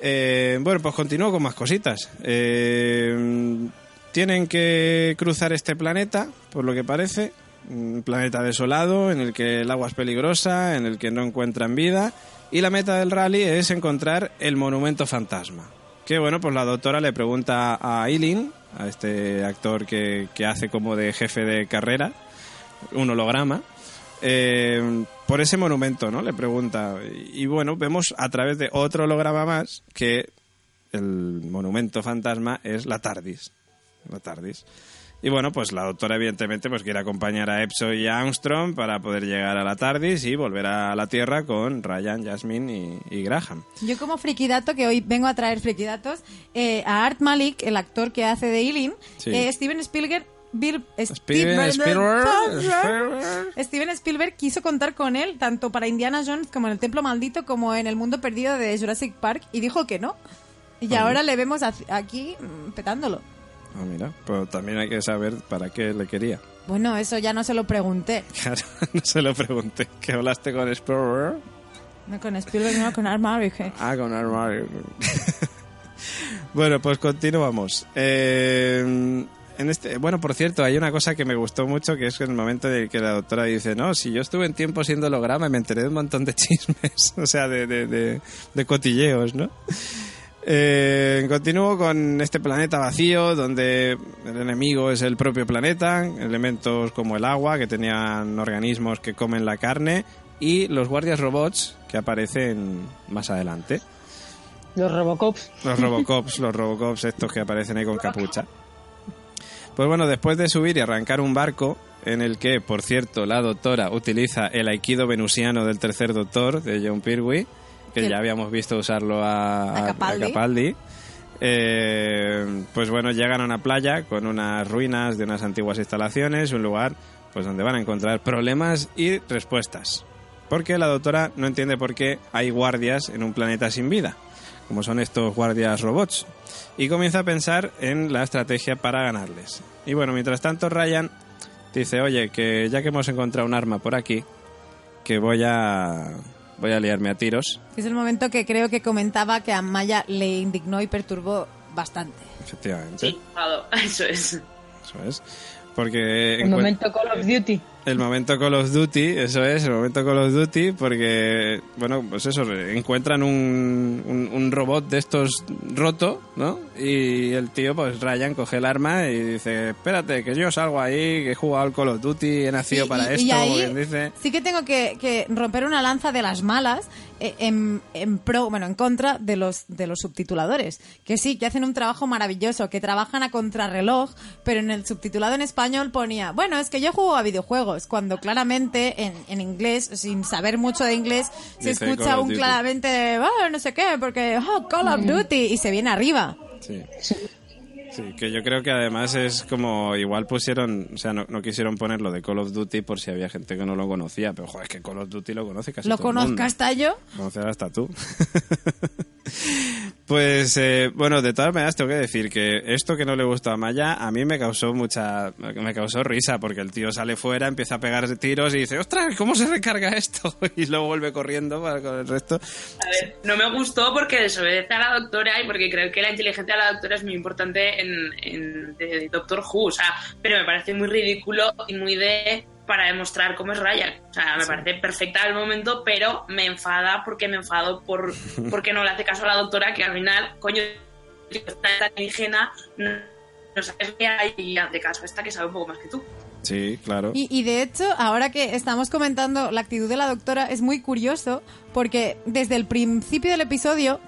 Eh, bueno, pues continúo con más cositas. Eh, tienen que cruzar este planeta, por lo que parece. Un planeta desolado, en el que el agua es peligrosa, en el que no encuentran vida. Y la meta del rally es encontrar el monumento fantasma. Que bueno, pues la doctora le pregunta a Eileen, a este actor que, que hace como de jefe de carrera, un holograma, eh, por ese monumento, ¿no? Le pregunta. Y, bueno, vemos a través de otro holograma más que el monumento fantasma es la TARDIS. La TARDIS. Y bueno, pues la doctora evidentemente pues quiere acompañar a Epso y a Armstrong para poder llegar a la TARDIS y volver a la Tierra con Ryan, Jasmine y, y Graham. Yo como frikidato, que hoy vengo a traer frikidatos, eh, a Art Malik, el actor que hace de Eileen, Sí. eh, Steven Spielberg... Bill- Steven Spielberg. Steven Spielberg quiso contar con él tanto para Indiana Jones como en el Templo Maldito como en el mundo perdido de Jurassic Park y dijo que no. Y Ah, ahora le vemos aquí mm, petándolo. Ah, mira, pero también hay que saber para qué le quería. Bueno, eso ya no se lo pregunté. Claro, no se lo pregunté. ¿Que hablaste con Spielberg? No con Spielberg, no con eh. Ah, con armario. bueno, pues continuamos. Eh, en este, bueno, por cierto, hay una cosa que me gustó mucho, que es el momento de que la doctora dice, no, si yo estuve en tiempo siendo holograma, me enteré de un montón de chismes, o sea, de, de, de- de cotilleos, ¿no? Eh, continúo con este planeta vacío, donde el enemigo es el propio planeta, elementos como el agua, que tenían organismos que comen la carne, y los guardias robots, que aparecen más adelante. Los Robocops. Los Robocops, los Robocops estos que aparecen ahí con capucha. Pues bueno, después de subir y arrancar un barco, en el que, por cierto, la doctora utiliza el aikido venusiano del tercer doctor, de John Pertwee, que ya habíamos visto usarlo a, A Capaldi. a Capaldi. Eh, pues bueno, llegan a una playa con unas ruinas de unas antiguas instalaciones, un lugar pues donde van a encontrar problemas y respuestas. Porque la doctora no entiende por qué hay guardias en un planeta sin vida, como son estos guardias robots. Y comienza a pensar en la estrategia para ganarles. Y bueno, mientras tanto Ryan dice, oye, que ya que hemos encontrado un arma por aquí, que voy a, voy a liarme a tiros. Es el momento que creo que comentaba que a Maya le indignó y perturbó bastante. Efectivamente, Sí. Eso es. eso es. Porque El momento Call of Duty. El momento Call of Duty, eso es, el momento Call of Duty, porque, bueno, pues eso, encuentran un, un, un robot de estos roto, ¿no? Y el tío, pues Ryan, coge el arma y dice, espérate, que yo salgo ahí, que he jugado al Call of Duty, he nacido Y- para y- esto, y ahí como quien dice. Sí que tengo que, que romper una lanza de las malas eh, en, en pro, bueno, en contra de los, de los subtituladores. Que sí, que hacen un trabajo maravilloso, que trabajan a contrarreloj, pero en el subtitulado en español ponía, bueno, es que yo juego a videojuegos, cuando claramente en, en inglés, sin saber mucho de inglés, se Dice escucha un claramente, "Ah, no sé qué, porque oh, Call of Duty, y se viene arriba. Sí. Sí, que yo creo que además es como igual pusieron, o sea, no, no quisieron ponerlo de Call of Duty por si había gente que no lo conocía, pero joder, es que Call of Duty lo conoce casi Lo todo el mundo. hasta yo. Conocer hasta tú. pues, eh, bueno, de todas maneras tengo que decir que esto que no le gustó a Maya, a mí me causó mucha, me causó risa, porque el tío sale fuera, empieza a pegar tiros y dice, ostras, ¿cómo se recarga esto? Y luego vuelve corriendo para con el resto. A ver, no me gustó porque desobedece a la doctora y porque creo que la inteligencia de la doctora es muy importante en, en Doctor Who, o sea, pero me parece muy ridículo y muy de para demostrar cómo es Ryan. O sea, me parece perfecta al momento, pero me enfada porque me enfado por porque no le hace caso a la doctora que al final, coño, está tan indígena, no, no sabes qué hay y hace caso a esta que sabe un poco más que tú. Sí, claro. Y, y de hecho, ahora que estamos comentando la actitud de la doctora, es muy curioso porque desde el principio del episodio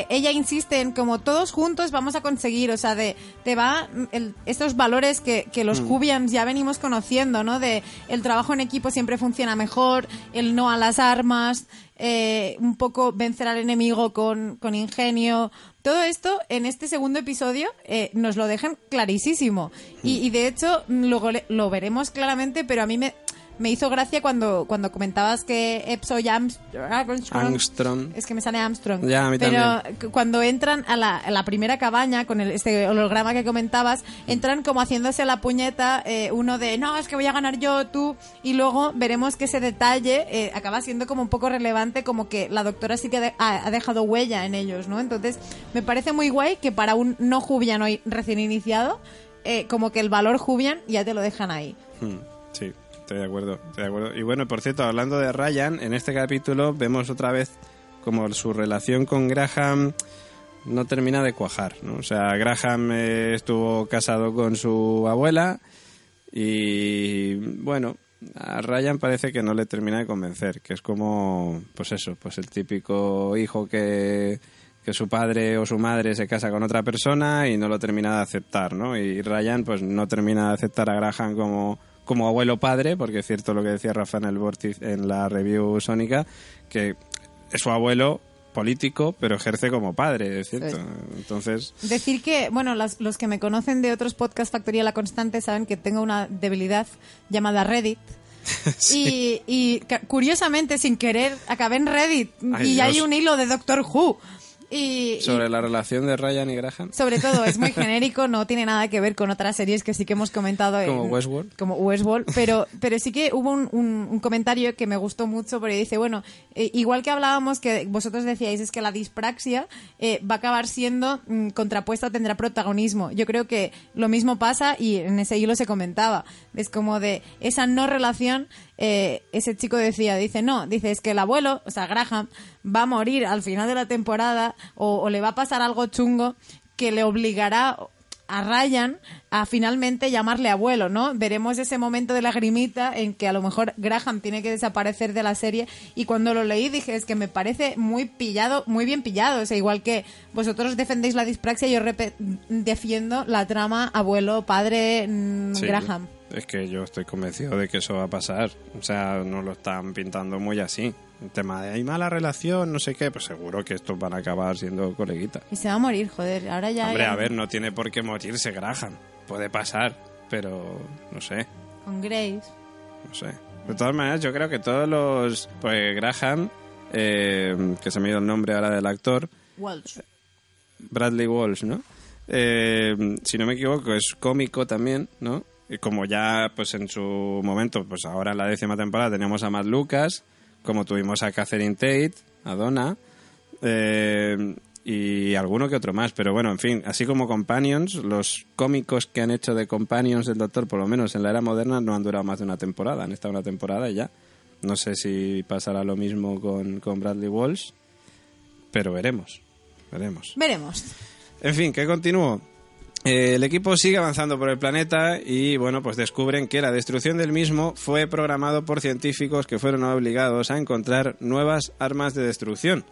eh, ella insiste en como todos juntos vamos a conseguir, o sea, de te va mm, el- estos valores que, que los Jubians ya venimos conociendo, ¿no? De el trabajo en equipo siempre funciona mejor, el no a las armas, eh, un poco vencer al enemigo con, con ingenio. Todo esto en este segundo episodio eh, nos lo dejan clarísimo. Y, y de hecho, luego le- lo veremos claramente, pero a mí me, me hizo gracia cuando, cuando comentabas que Epso y Armstrong, Armstrong. es que me sale Armstrong. Ya, a mí Pero también. cuando entran a la, a la primera cabaña con el, este holograma que comentabas, entran como haciéndose la puñeta eh, uno de no, es que voy a ganar yo, tú, y luego veremos que ese detalle eh, acaba siendo como un poco relevante, como que la doctora sí que de- ha, ha dejado huella en ellos, ¿no? Entonces, me parece muy guay que para un no Jubian hoy recién iniciado, eh, como que el valor Jubian ya te lo dejan ahí. Hmm, Sí, estoy de acuerdo, estoy de acuerdo. Y bueno, por cierto, hablando de Ryan, en este capítulo vemos otra vez como su relación con Graham no termina de cuajar, ¿no? O sea, Graham eh, estuvo casado con su abuela y bueno, a Ryan parece que no le termina de convencer, que es como, pues eso, pues el típico hijo que, que su padre o su madre se casa con otra persona y no lo termina de aceptar, ¿no? Y Ryan pues no termina de aceptar a Graham como, como abuelo padre, porque es cierto lo que decía Rafa en el Vortiz- en la review sónica, que es su abuelo político, pero ejerce como padre, es cierto. Entonces, Decir que, bueno, las- los que me conocen de otros podcasts Factoría La Constante saben que tengo una debilidad llamada Reddit. Y, y curiosamente, sin querer, acabé en Reddit Ay, y hay Dios. un hilo de Doctor Who. Y, y sobre la relación de Ryan y Graham, sobre todo es muy genérico, no tiene nada que ver con otras series que sí que hemos comentado. en- Como Westworld. Como Westworld, pero, pero sí que hubo un, un- un comentario que me gustó mucho porque dice, bueno, eh, igual que hablábamos que vosotros decíais es que la dispraxia eh, va a acabar siendo mm, contrapuesta, tendrá protagonismo. Yo creo que lo mismo pasa y en ese hilo se comentaba. Es como de esa no relación, eh, ese chico decía, dice, no, dice, es que el abuelo, o sea, Graham, va a morir al final de la temporada o, o le va a pasar algo chungo que le obligará a Ryan a finalmente llamarle abuelo, ¿no? Veremos ese momento de lagrimita en que a lo mejor Graham tiene que desaparecer de la serie y cuando lo leí dije es que me parece muy pillado, muy bien pillado, o sea, igual que vosotros defendéis la dispraxia, yo defiendo la trama abuelo, padre, mm, Sí, Graham. Es que yo estoy convencido de que eso va a pasar. O sea, no lo están pintando muy así. El tema de hay mala relación, no sé qué, pues seguro que estos van a acabar siendo coleguitas. Y se va a morir, joder, ahora ya... Hombre, a ver, no tiene por qué morirse Graham. Puede pasar, pero no sé, Con Grace. no sé. De todas maneras, yo creo que todos los... Pues Graham, eh, que se me ha ido el nombre ahora del actor, Walsh. Bradley Walsh, ¿no? Eh, si no me equivoco, es cómico también, ¿no? Como ya, pues en su momento, pues ahora en la décima temporada teníamos a Matt Lucas, como tuvimos a Catherine Tate, a Donna, eh, y alguno que otro más. Pero bueno, en fin, así como Companions, los cómicos que han hecho de Companions del Doctor, por lo menos en la era moderna, no han durado más de una temporada. Han estado una temporada y ya. No sé si pasará lo mismo con, con Bradley Walsh, pero veremos. Veremos. Veremos. En fin, que continúo. Eh, el equipo sigue avanzando por el planeta y bueno, pues descubren que la destrucción del mismo fue programado por científicos que fueron obligados a encontrar nuevas armas de destrucción.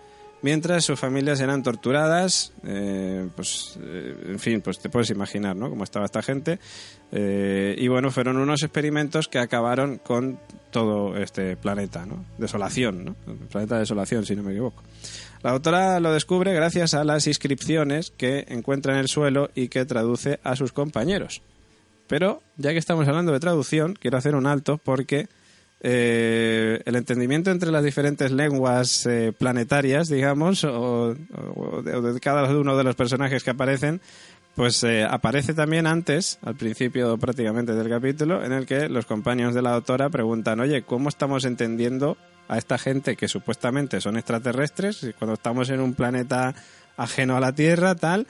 Mientras sus familias eran torturadas, eh, pues, eh, en fin, pues te puedes imaginar, ¿no? Cómo estaba esta gente. Eh, y bueno, fueron unos experimentos que acabaron con todo este planeta, ¿no? Desolación, ¿no? Planeta de desolación, si no me equivoco. La doctora lo descubre gracias a las inscripciones que encuentra en el suelo y que traduce a sus compañeros. Pero, ya que estamos hablando de traducción, quiero hacer un alto porque eh, el entendimiento entre las diferentes lenguas eh, planetarias, digamos, o, o de, cada uno de los personajes que aparecen, pues eh, aparece también antes, al principio prácticamente del capítulo, en el que los compañeros de la doctora preguntan, oye, ¿cómo estamos entendiendo a esta gente que supuestamente son extraterrestres cuando estamos en un planeta ajeno a la Tierra, tal?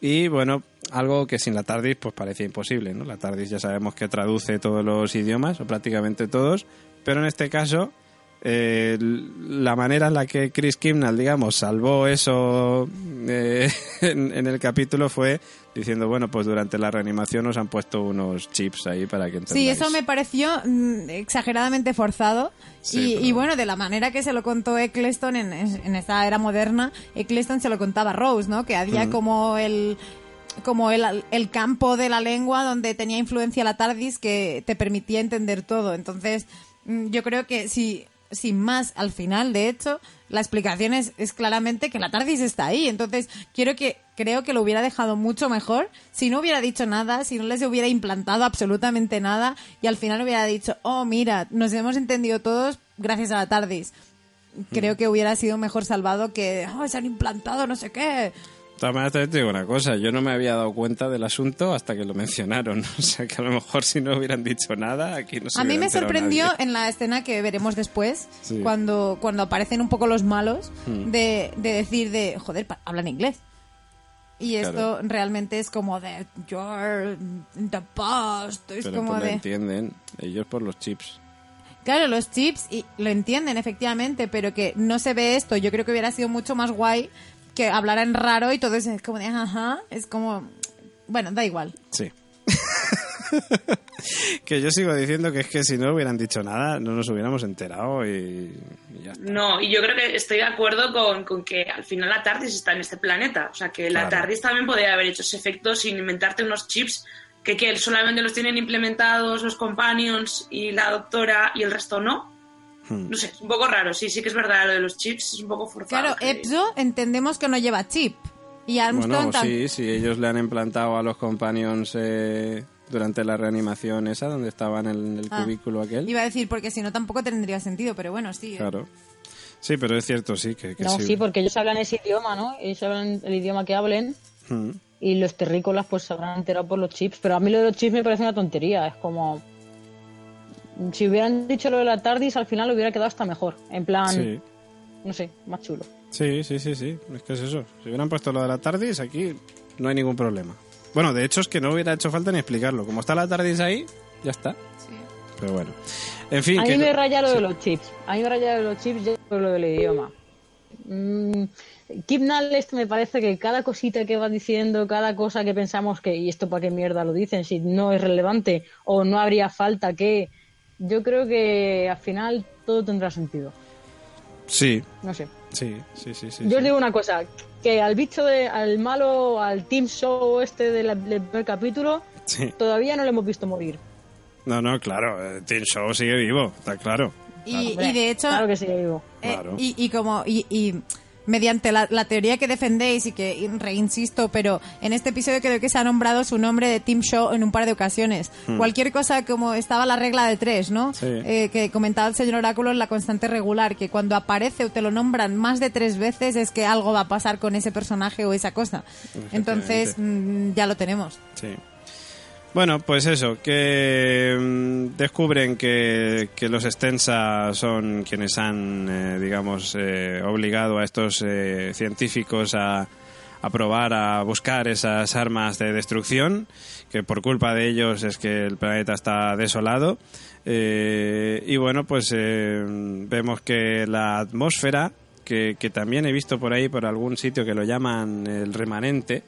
Y bueno, algo que sin la TARDIS pues parecía imposible, ¿no? La TARDIS ya sabemos que traduce todos los idiomas, o prácticamente todos, pero en este caso eh, la manera en la que Chris Kimnall, digamos, salvó eso eh, en, en el capítulo fue diciendo, bueno, pues durante la reanimación nos han puesto unos chips ahí para que entendáis. Sí, eso me pareció mm, exageradamente forzado. Sí, y, pero- y bueno, de la manera que se lo contó Eccleston en, en esta era moderna, Eccleston se lo contaba a Rose, ¿no? Que había como el como el, el campo de la lengua donde tenía influencia la TARDIS que te permitía entender todo. Entonces, mm, yo creo que si sin más, al final, de hecho, la explicación es, es claramente que la TARDIS está ahí. Entonces, quiero que, creo que lo hubiera dejado mucho mejor si no hubiera dicho nada, si no les hubiera implantado absolutamente nada y al final hubiera dicho, oh, mira, nos hemos entendido todos gracias a la TARDIS. Creo que hubiera sido mejor salvado que, oh, se han implantado no sé qué. También te digo una cosa, yo no me había dado cuenta del asunto hasta que lo mencionaron. O sea, que a lo mejor si no hubieran dicho nada, aquí no se A mí me sorprendió nadie. en la escena que veremos después, Sí. cuando, cuando aparecen un poco los malos, Hmm. de, de decir de, joder, hablan inglés. Y esto Claro. realmente es como de, you're in the past. Es Pero como pues lo de... entienden, ellos por los chips. Claro, los chips y lo entienden efectivamente, pero que no se ve esto. Yo creo que hubiera sido mucho más guay que hablaran raro y todo eso es como de, ajá, es como... Bueno, da igual. Sí. que yo sigo diciendo que es que si no hubieran dicho nada, no nos hubiéramos enterado y, y ya está. No, y yo creo que estoy de acuerdo con, con que al final la TARDIS está en este planeta. O sea, que la Claro. TARDIS también podría haber hecho ese efecto sin inventarte unos chips que, que solamente los tienen implementados los companions y la doctora y el resto no. Hmm. No sé, es un poco raro. Sí, sí que es verdad lo de los chips, es un poco forzado. Claro, que- Epso entendemos que no lleva chip. Y Armstrong Bueno, sí, sí, ellos le han implantado a los companions eh, durante la reanimación esa, donde estaban en el Ah. cubículo aquel. Iba a decir, porque si no tampoco tendría sentido, pero bueno, sí. ¿eh? Claro. Sí, pero es cierto, sí, que, que No, sí. sí, porque ellos hablan ese idioma, ¿no? Ellos hablan el idioma que hablen Mm. y los terrícolas pues se habrán enterado por los chips. Pero a mí lo de los chips me parece una tontería. Es como... Si hubieran dicho lo de la TARDIS, al final hubiera quedado hasta mejor. En plan, Sí. no sé, más chulo. Sí, sí, sí, sí. Es que es eso. Si hubieran puesto lo de la TARDIS, aquí no hay ningún problema. Bueno, de hecho es que no hubiera hecho falta ni explicarlo. Como está la TARDIS ahí, ya está. Pero bueno. En fin. A que- mí me raya lo sí. de los chips. A mí me raya lo de los chips ya por lo del idioma. Mm, Kip me parece que cada cosita que va diciendo, cada cosa que pensamos que, ¿y esto para qué mierda lo dicen? Si no es relevante o no habría falta que. Yo creo que al final todo tendrá sentido. Sí, No sé. sí, sí, sí. sí, Yo sí. os digo una cosa: que al bicho, de, al malo, al Team Show este del, del primer capítulo, Sí. todavía no lo hemos visto morir. No, no, claro. Teen Show sigue vivo, está claro. Y de hecho, Claro que sigue vivo. eh, Claro. y, y como y, y mediante la, la teoría que defendéis y que reinsisto, pero en este episodio creo que se ha nombrado su nombre de Team Show en un par de ocasiones. Cualquier cosa como estaba la regla de tres, ¿no? Hmm. Sí. Eh, que comentaba el señor Oráculo en la constante regular, que cuando aparece o te lo nombran más de tres veces es que algo va a pasar con ese personaje o esa cosa. Entonces mm, ya lo tenemos. Sí. Bueno, pues eso, que mm, descubren que, que los Stensa son quienes han, eh, digamos, eh, obligado a estos eh, científicos a, a probar, a buscar esas armas de destrucción, que por culpa de ellos es que el planeta está desolado. Eh, y bueno, pues eh, vemos que la atmósfera, que, que también he visto por ahí, por algún sitio que lo llaman el remanente,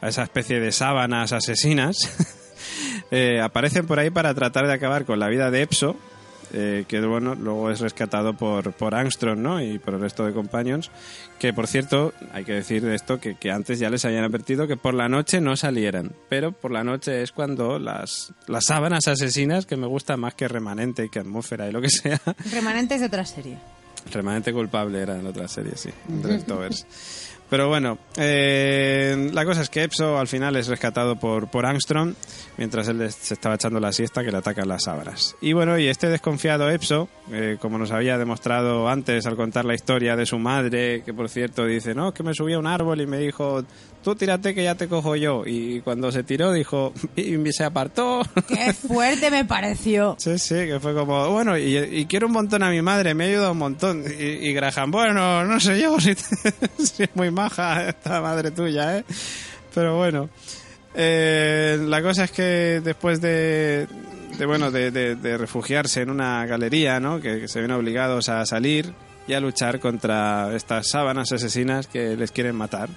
a esa especie de sábanas asesinas, eh, aparecen por ahí para tratar de acabar con la vida de Epso, eh, que bueno, luego es rescatado por, por Armstrong ¿no? y por el resto de companions, que por cierto, hay que decir de esto que, que antes ya les habían advertido que por la noche no salieran, pero por la noche es cuando las, las sábanas asesinas, que me gusta más que remanente, que atmósfera y lo que sea, Remanentes de otra serie. Remanente culpable era en otra serie, sí, en Leftovers. Pero bueno, eh, la cosa es que Epso al final es rescatado por, por Armstrong mientras él se estaba echando la siesta que le atacan las sábanas. Y bueno, y este desconfiado Epso, eh, como nos había demostrado antes al contar la historia de su madre, que por cierto dice, no, es que me subí a un árbol y me dijo, tú tírate que ya te cojo yo. Y cuando se tiró dijo, y se apartó. ¡Qué fuerte me pareció! Sí, sí, que fue como, bueno, y, y quiero un montón a mi madre, me ha ayudado un montón. Y, y Graham, bueno, no sé yo si, si es muy maja esta madre tuya, ¿eh? Pero bueno, Eh, la cosa es que después de, de bueno, de, de- refugiarse en una galería, ¿no? Que, que se ven obligados a salir y a luchar contra estas sábanas asesinas que les quieren matar.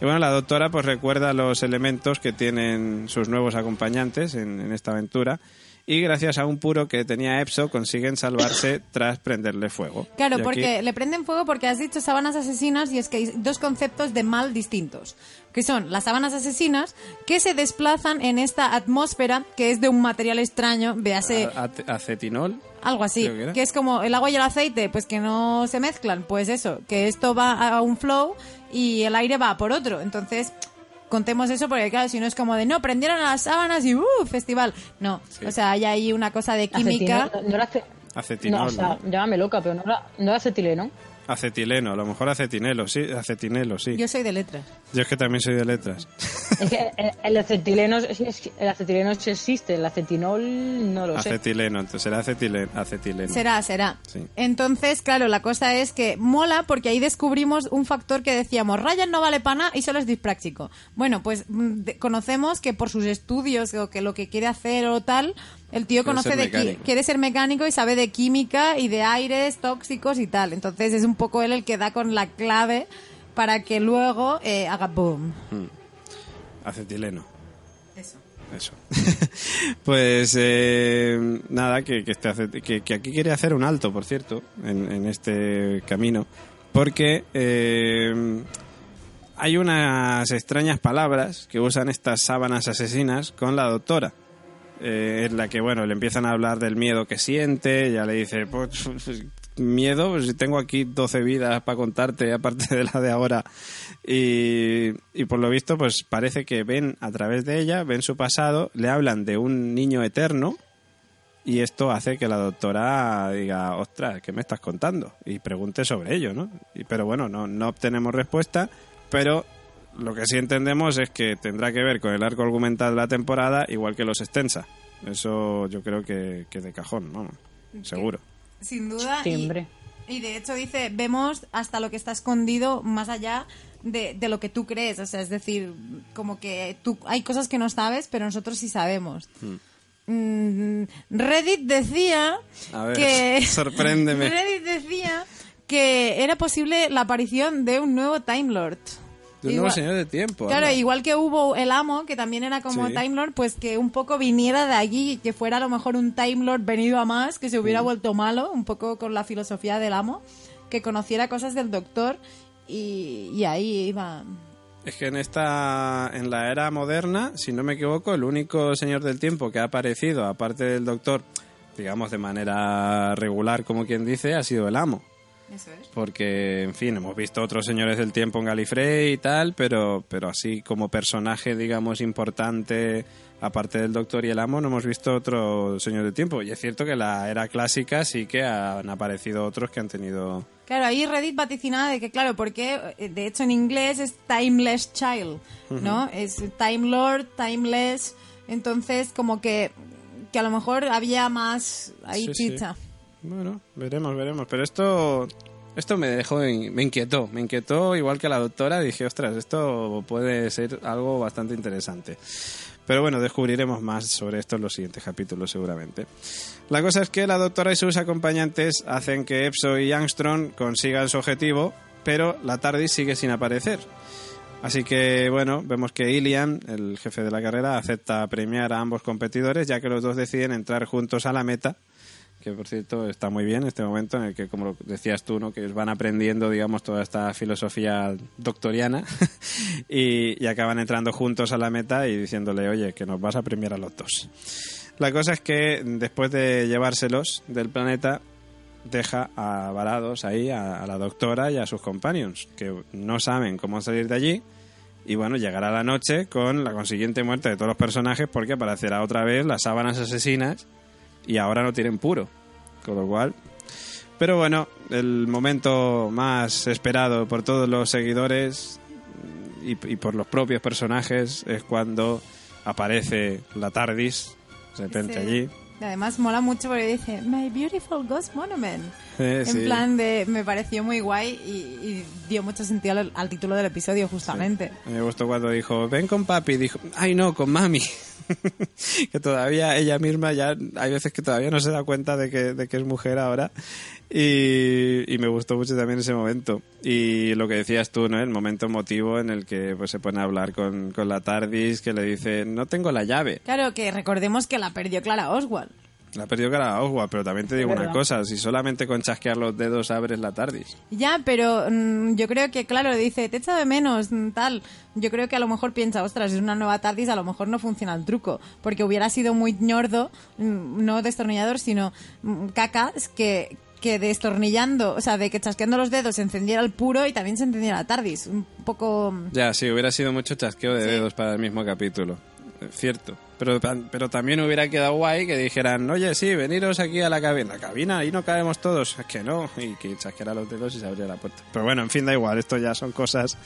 Y bueno, la doctora pues recuerda los elementos que tienen sus nuevos acompañantes en, en esta aventura y gracias a un puro que tenía Epso consiguen salvarse tras prenderle fuego. Claro, aquí- porque le prenden fuego porque has dicho sábanas asesinas y es que hay dos conceptos de mal distintos, que son las sábanas asesinas que se desplazan en esta atmósfera que es de un material extraño, véase acetinol. algo así, que es como el agua y el aceite, pues que no se mezclan, pues eso, que esto va a un flow y el aire va por otro, entonces contemos eso porque claro, si no es como de no, prendieron a las sábanas y uh, festival. No, o sea, hay ahí una cosa de química. Acetinol, no era No, o sea, ¿no? llámame loca, pero no era, no era acetileno. Acetileno, a lo mejor acetinelo, sí, acetinelo, sí. Yo soy de letras. Yo es que también soy de letras. Es que el, acetileno, el acetileno sí existe, el acetinol no lo sé. Acetileno, entonces será acetile- acetileno. Será, será. Sí. Entonces, claro, la cosa es que mola porque ahí descubrimos un factor que decíamos, Ryan no vale pana y solo es dispráctico. Bueno, pues mm, conocemos que por sus estudios o que lo que quiere hacer o tal, el tío Quiere conoce ser de mecánico. quiere ser mecánico y sabe de química y de aires tóxicos y tal. Entonces es un poco él el que da con la clave para que luego eh, haga boom. Acetileno. Eso. Eso. pues eh, nada, que, que, este que- que aquí quiere hacer un alto, por cierto, en, en este camino, porque eh, hay unas extrañas palabras que usan estas sábanas asesinas con la doctora. Eh, en la que, bueno, le empiezan a hablar del miedo que siente, ya le dice, pues, miedo, pues si tengo aquí 12 vidas para contarte, aparte de la de ahora. Y, y por lo visto, pues parece que ven a través de ella, ven su pasado, le hablan de un niño eterno, y esto hace que la doctora diga, ostras, ¿qué me estás contando? Y pregunte sobre ello, ¿no? Y, pero bueno, no, no obtenemos respuesta, pero lo que sí entendemos es que tendrá que ver con el arco argumental de la temporada, igual que los extensa. Eso yo creo que, que de cajón, vamos, seguro. Sin duda. Sí, y- de hecho dice, vemos hasta lo que está escondido más allá de, de lo que tú crees. O sea, es decir, como que tú hay cosas que no sabes, pero nosotros sí sabemos. Mm, Reddit decía A ver, que... sorpréndeme. Reddit decía que era posible la aparición de un nuevo Time Lord. De un Igual- nuevo señor de tiempo. Claro, anda. igual que hubo el amo, que también era como Sí. Time Lord, pues que un poco viniera de allí, que fuera a lo mejor un Time Lord venido a más, que se hubiera vuelto malo, un poco con la filosofía del amo, que conociera cosas del doctor y, y ahí iba. Es que en esta, en la era moderna, si no me equivoco, el único señor del tiempo que ha aparecido, aparte del doctor, digamos de manera regular, como quien dice, ha sido el amo. Eso es. Porque, en fin, hemos visto otros señores del tiempo en Galifrey y tal, pero, pero así como personaje, digamos, importante, aparte del Doctor y el Amo, no hemos visto otro señor del tiempo. Y es cierto que la era clásica sí que han aparecido otros que han tenido... Claro, ahí Reddit vaticinaba de que, claro, porque eh, de hecho en inglés es Timeless Child, ¿no? Es Time Lord, Timeless. Entonces, como que, que a lo mejor había más ahí Sí, sí. Bueno, veremos, veremos. Pero esto, esto me dejó, me inquietó, me inquietó igual que la doctora. Dije, ostras, esto puede ser algo bastante interesante. Pero bueno, descubriremos más sobre esto en los siguientes capítulos seguramente. La cosa es que la doctora y sus acompañantes hacen que Epso y Armstrong consigan su objetivo, pero la TARDIS sigue sin aparecer. Así que, bueno, vemos que Ilian, el jefe de la carrera, acepta premiar a ambos competidores, ya que los dos deciden entrar juntos a la meta, que por cierto está muy bien este momento en el que, como decías tú, ¿no? que ellos van aprendiendo, digamos, toda esta filosofía doctoriana y, y acaban entrando juntos a la meta y diciéndole, oye, que nos vas a premiar a los dos. La cosa es que después de llevárselos del planeta, deja a varados ahí a, a la doctora y a sus companions, que no saben cómo salir de allí. Y bueno, llegará la noche con la consiguiente muerte de todos los personajes porque aparecerá otra vez las sábanas asesinas y ahora no tienen puro. Con lo cual... Pero bueno, el momento más esperado por todos los seguidores y, y por los propios personajes es cuando aparece la TARDIS de repente Ese- allí. Y además mola mucho porque dice, My Beautiful Ghost Monument. Eh, en sí. plan de, me pareció muy guay y, y dio mucho sentido al, al título del episodio justamente. Me gustó cuando dijo, ven con papi. Dijo, ay no, con mami. que todavía ella misma ya hay veces que todavía no se da cuenta de que, de que es mujer ahora. Y, me gustó mucho también ese momento. Y lo que decías tú no el momento emotivo en el que pues se pone a hablar con, con la Tardis que le dice no tengo la llave Claro, que recordemos que la perdió Clara Oswald. La perdió cara a Oswald pero también te digo una cosa si solamente con chasquear los dedos abres la Tardis Ya, pero mm, yo creo que, claro, dice, te echa de menos, mm, tal. Yo creo que a lo mejor piensa, ostras, es una nueva TARDIS, a lo mejor no funciona el truco. Porque hubiera sido muy ñordo, mm, no destornillador, sino mm, cacas, que, que destornillando, o sea, de que chasqueando los dedos se encendiera el puro y también se encendiera la TARDIS. Un poco... Ya, sí, hubiera sido mucho chasqueo de dedos para el mismo capítulo. Cierto. Pero, pero también hubiera quedado guay que dijeran, oye, sí, veniros aquí a la cabina. La cabina, ahí no cabemos todos. Es que no. Y que chasqueara los dedos y se abría la puerta. Pero bueno, en fin, da igual. Esto ya son cosas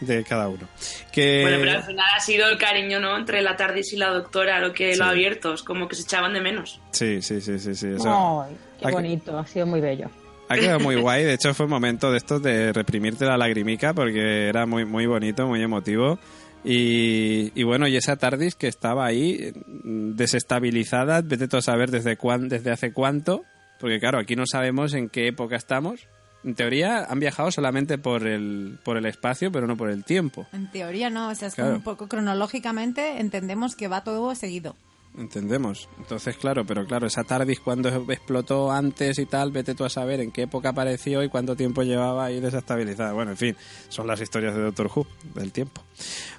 de cada uno. Que... Bueno, pero al final ha sido el cariño, ¿no? Entre la TARDIS y la doctora, lo que Sí. lo ha abierto. Es como que se echaban de menos. Sí, sí, sí, sí. sí eso... Qué Ha- bonito, ha sido muy bello. Ha quedado muy guay, de hecho fue un momento de estos de reprimirte la lagrimica porque era muy muy bonito, muy emotivo. Y, y bueno, y esa TARDIS que estaba ahí desestabilizada, vete tú a saber desde, cuán, desde hace cuánto, porque claro, aquí no sabemos en qué época estamos. En teoría han viajado solamente por el, por el espacio, pero no por el tiempo. En teoría no, o sea, es Claro. como un poco cronológicamente entendemos que va todo seguido. Entendemos. Entonces, claro, pero claro, esa TARDIS cuando explotó antes y tal, vete tú a saber en qué época apareció y cuánto tiempo llevaba ahí desestabilizada. Bueno, en fin, son las historias de Doctor Who, del tiempo.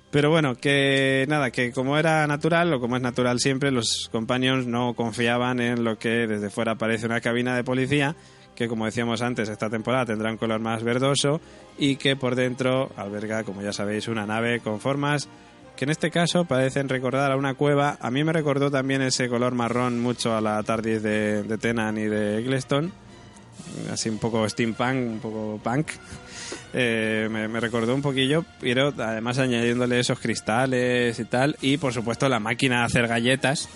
Pero bueno, que nada, que como era natural, o como es natural siempre, los companions no confiaban en lo que desde fuera parece una cabina de policía, que como decíamos antes, esta temporada tendrá un color más verdoso y que por dentro alberga, como ya sabéis, una nave con formas que en este caso parecen recordar a una cueva. A mí me recordó también ese color marrón mucho a la TARDIS de, de Tenan y de Eccleston. Así un poco steampunk, un poco punk. Eh, me, me recordó un poquillo, pero además añadiéndole esos cristales y tal. Y por supuesto la máquina de hacer galletas.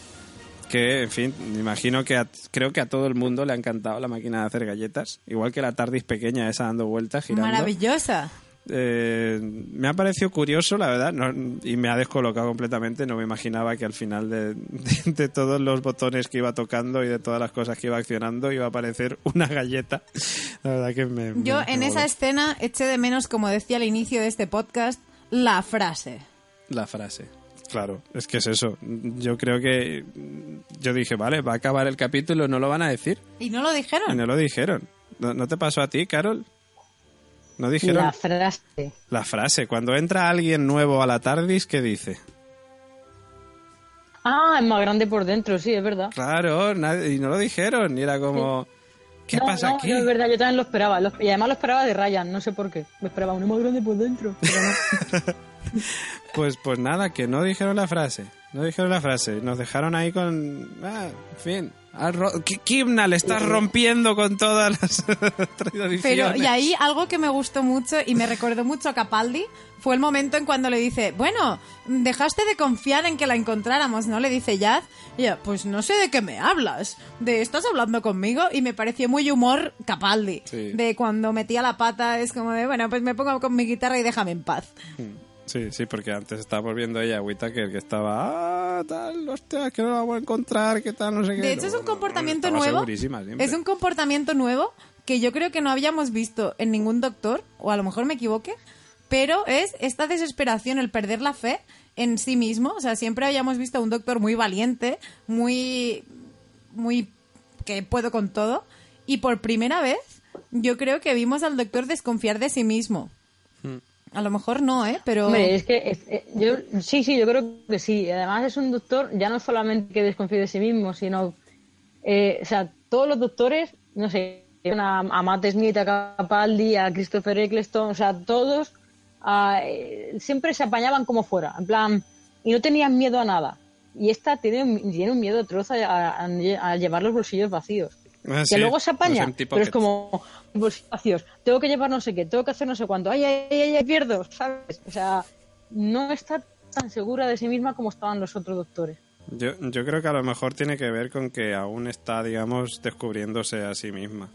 Que, en fin, imagino que a- creo que a todo el mundo le ha encantado la máquina de hacer galletas. Igual que la TARDIS pequeña esa dando vueltas, girando. Maravillosa. Eh, me ha parecido curioso, la verdad, no- y me ha descolocado completamente. No me imaginaba que al final de, de- de todos los botones que iba tocando y de todas las cosas que iba accionando iba a aparecer una galleta. La verdad que me. Yo me- en me esa escena eché de menos, como decía al inicio de este podcast, la frase. la frase. Claro, es que es eso. Yo creo que. Yo dije, vale, va a acabar el capítulo, no lo van a decir. Y no lo Y dijeron. no lo dijeron. ¿No, no te pasó a ti, Carol? No dijeron La frase. la frase. Cuando entra alguien nuevo a la TARDIS, ¿qué dice? Ah, es más grande por dentro, sí, es verdad. Claro, nadie- y no lo dijeron. Y era como, ¿qué no, pasa no, aquí? no, es verdad, yo también lo esperaba. lo- y además lo esperaba de Ryan, no sé por qué. Lo esperaba uno más grande por dentro. Pero no. Pues, pues nada, que no dijeron la frase. No dijeron la frase. Nos dejaron ahí con... Ah, en fin. Kimna, le estás rompiendo con todas las tradiciones. Pero, y ahí algo que me gustó mucho y me recordó mucho a Capaldi fue el momento en cuando le dice, bueno, dejaste de confiar en que la encontráramos, ¿no? Le dice Yaz. Y ella, pues no sé de qué me hablas. De, ¿estás hablando conmigo? Y me pareció muy humor Capaldi. Sí. De cuando metía la pata, es como de, bueno, pues me pongo con mi guitarra y déjame en paz. Sí, sí, porque antes estábamos viendo ella a Whittaker que estaba... Ah, tal, hostia, que no la vamos a encontrar, que tal, no sé qué. De hecho, es un comportamiento nuevo. Es un comportamiento nuevo que yo creo que no habíamos visto en ningún doctor, o a lo mejor me equivoque, pero es esta desesperación, el perder la fe en sí mismo. O sea, siempre habíamos visto a un doctor muy valiente, muy. muy. que puedo con todo. Y por primera vez, yo creo que vimos al doctor desconfiar de sí mismo. A lo mejor no, ¿eh? Pero. Hombre, es que eh, yo sí, sí, yo creo que sí. Además es un doctor ya no solamente que desconfíe de sí mismo, sino, eh, o sea, todos los doctores, no sé, a, Matt Smith, a Capaldi, a Christopher Eccleston, o sea, todos ah, eh, siempre se apañaban como fuera, en plan, y no tenían miedo a nada. Y esta tiene, tiene un miedo atroz a- a llevar los bolsillos vacíos. Ah, que sí, luego se apaña, pero es como bolsillos vacíos. Tengo que llevar no sé qué, tengo que hacer no sé cuánto. Ay, ay, ay, ay, pierdo, ¿sabes? O sea, no está tan segura de sí misma como estaban los otros doctores. Yo, yo creo que a lo mejor tiene que ver con que aún está, digamos, descubriéndose a sí misma.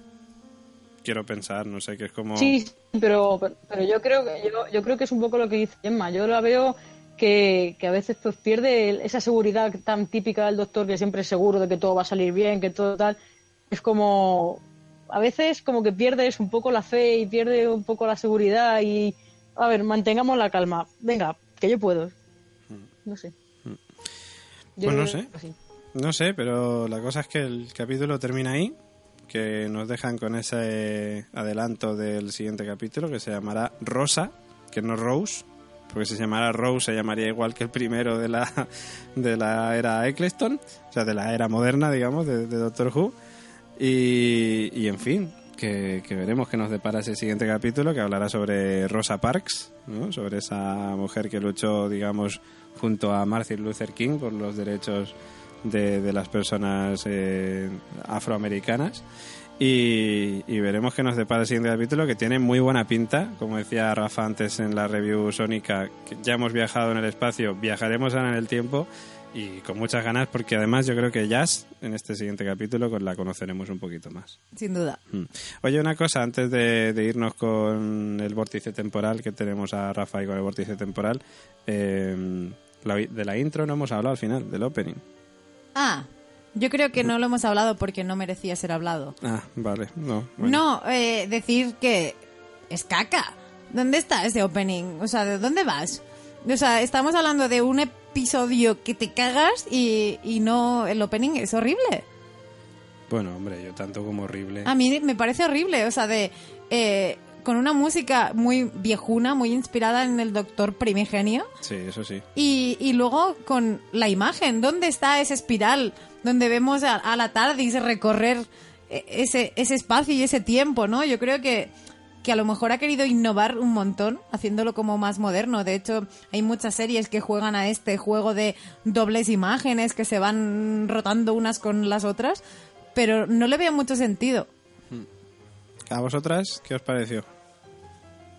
Quiero pensar, no sé, que es como... Sí, pero, pero yo creo que yo, yo creo que es un poco lo que dice Emma. Yo la veo que, que a veces pues pierde esa seguridad tan típica del doctor que siempre es seguro de que todo va a salir bien, que todo tal. Es como a veces como que pierdes un poco la fe y pierde un poco la seguridad y a ver, mantengamos la calma. Venga, que yo puedo. No sé. Yo Pues no sé. No sé, pero la cosa es que el capítulo termina ahí, que nos dejan con ese adelanto del siguiente capítulo que se llamará Rosa, que no Rose, porque si se llamara Rose se llamaría igual que el primero de la, de la era Eccleston, o sea, de la era moderna, digamos, de, de Doctor Who. Y, en fin, que, veremos qué nos depara ese siguiente capítulo que hablará sobre Rosa Parks, ¿no? sobre esa mujer que luchó, digamos, junto a Martin Luther King por los derechos de, las personas eh, afroamericanas. Y, y veremos qué nos depara el siguiente capítulo, que tiene muy buena pinta. Como decía Rafa antes en la review sónica, que ya hemos viajado en el espacio, viajaremos ahora en el tiempo y con muchas ganas, porque además yo creo que Jazz en este siguiente capítulo pues, la conoceremos un poquito más. Sin duda. Mm. Oye, una cosa, antes de, de irnos con el vórtice temporal, que tenemos a Rafa ahí con el vórtice temporal, eh, la- de la intro no hemos hablado al final, del opening. Ah, yo creo que no lo hemos hablado porque no merecía ser hablado. Ah, vale, no. bueno. No, eh, decir que es caca. ¿Dónde está ese opening? O sea, ¿de dónde vas? O sea, estamos hablando de un episodio que te cagas y, y no, el opening es horrible. Bueno, hombre, yo tanto como horrible. A mí me parece horrible, o sea, de eh, con una música muy viejuna, muy inspirada en el Doctor Primigenio Sí, eso sí. y, y luego con la imagen, ¿dónde está esa espiral donde vemos a, a la TARDIS recorrer eh, ese, ese espacio y ese tiempo, ¿no? Yo creo que, que a lo mejor ha querido innovar un montón, haciéndolo como más moderno. De hecho, hay muchas series que juegan a este juego de dobles imágenes que se van rotando unas con las otras, pero no le veo mucho sentido. ¿A vosotras qué os pareció?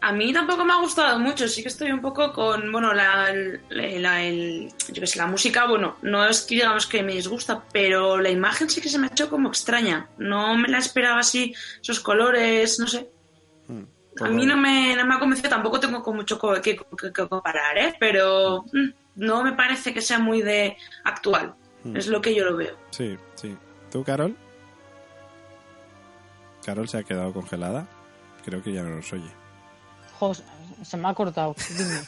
A mí tampoco me ha gustado mucho, sí que estoy un poco con, bueno, la, la, la- el- yo qué sé, la música, bueno, no es que digamos que me disgusta, pero la imagen sí que se me ha hecho como extraña. No me la esperaba así, esos colores, no sé. A mí no me, no me ha convencido, tampoco tengo con mucho que, que- que comparar, ¿eh? Pero mm, no me parece que sea muy de actual, es lo que yo lo veo. Sí, sí. ¿Tú, Carol? Carol se ha quedado congelada. Creo que ya no nos oye. Jos, se me ha cortado. Dime.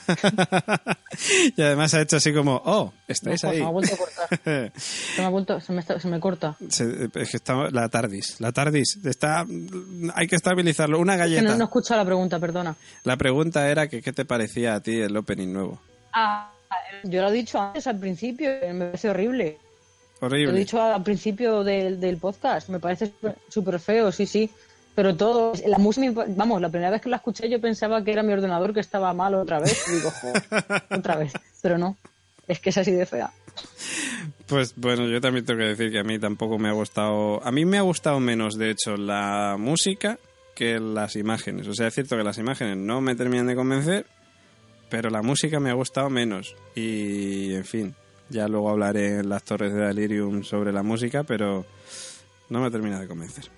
y además ha hecho así como, oh, estáis No, ahí. me ha vuelto a cortar. Se me, ha vuelto, se me, está- se me corta. Se- es que está la tardis, la tardis, está, hay que estabilizarlo. Una Que galleta. no, no he escuchado la pregunta, perdona. La pregunta era que qué te parecía a ti el opening nuevo. Ah, yo lo he dicho antes al principio, me parece horrible. Lo he Horrible. dicho al principio del, del podcast, me parece súper feo, sí, sí. Pero todo, la música, vamos, la primera vez que la escuché yo pensaba que era mi ordenador que estaba mal otra vez. Y digo, joder, otra vez. Pero no, es que es así de fea. Pues bueno, yo también tengo que decir que a mí tampoco me ha gustado. A mí me ha gustado menos, de hecho, la música que las imágenes. O sea, es cierto que las imágenes no me terminan de convencer, pero la música me ha gustado menos. Y, en fin, ya luego hablaré en las torres de Delirium sobre la música, pero no me termina de convencer.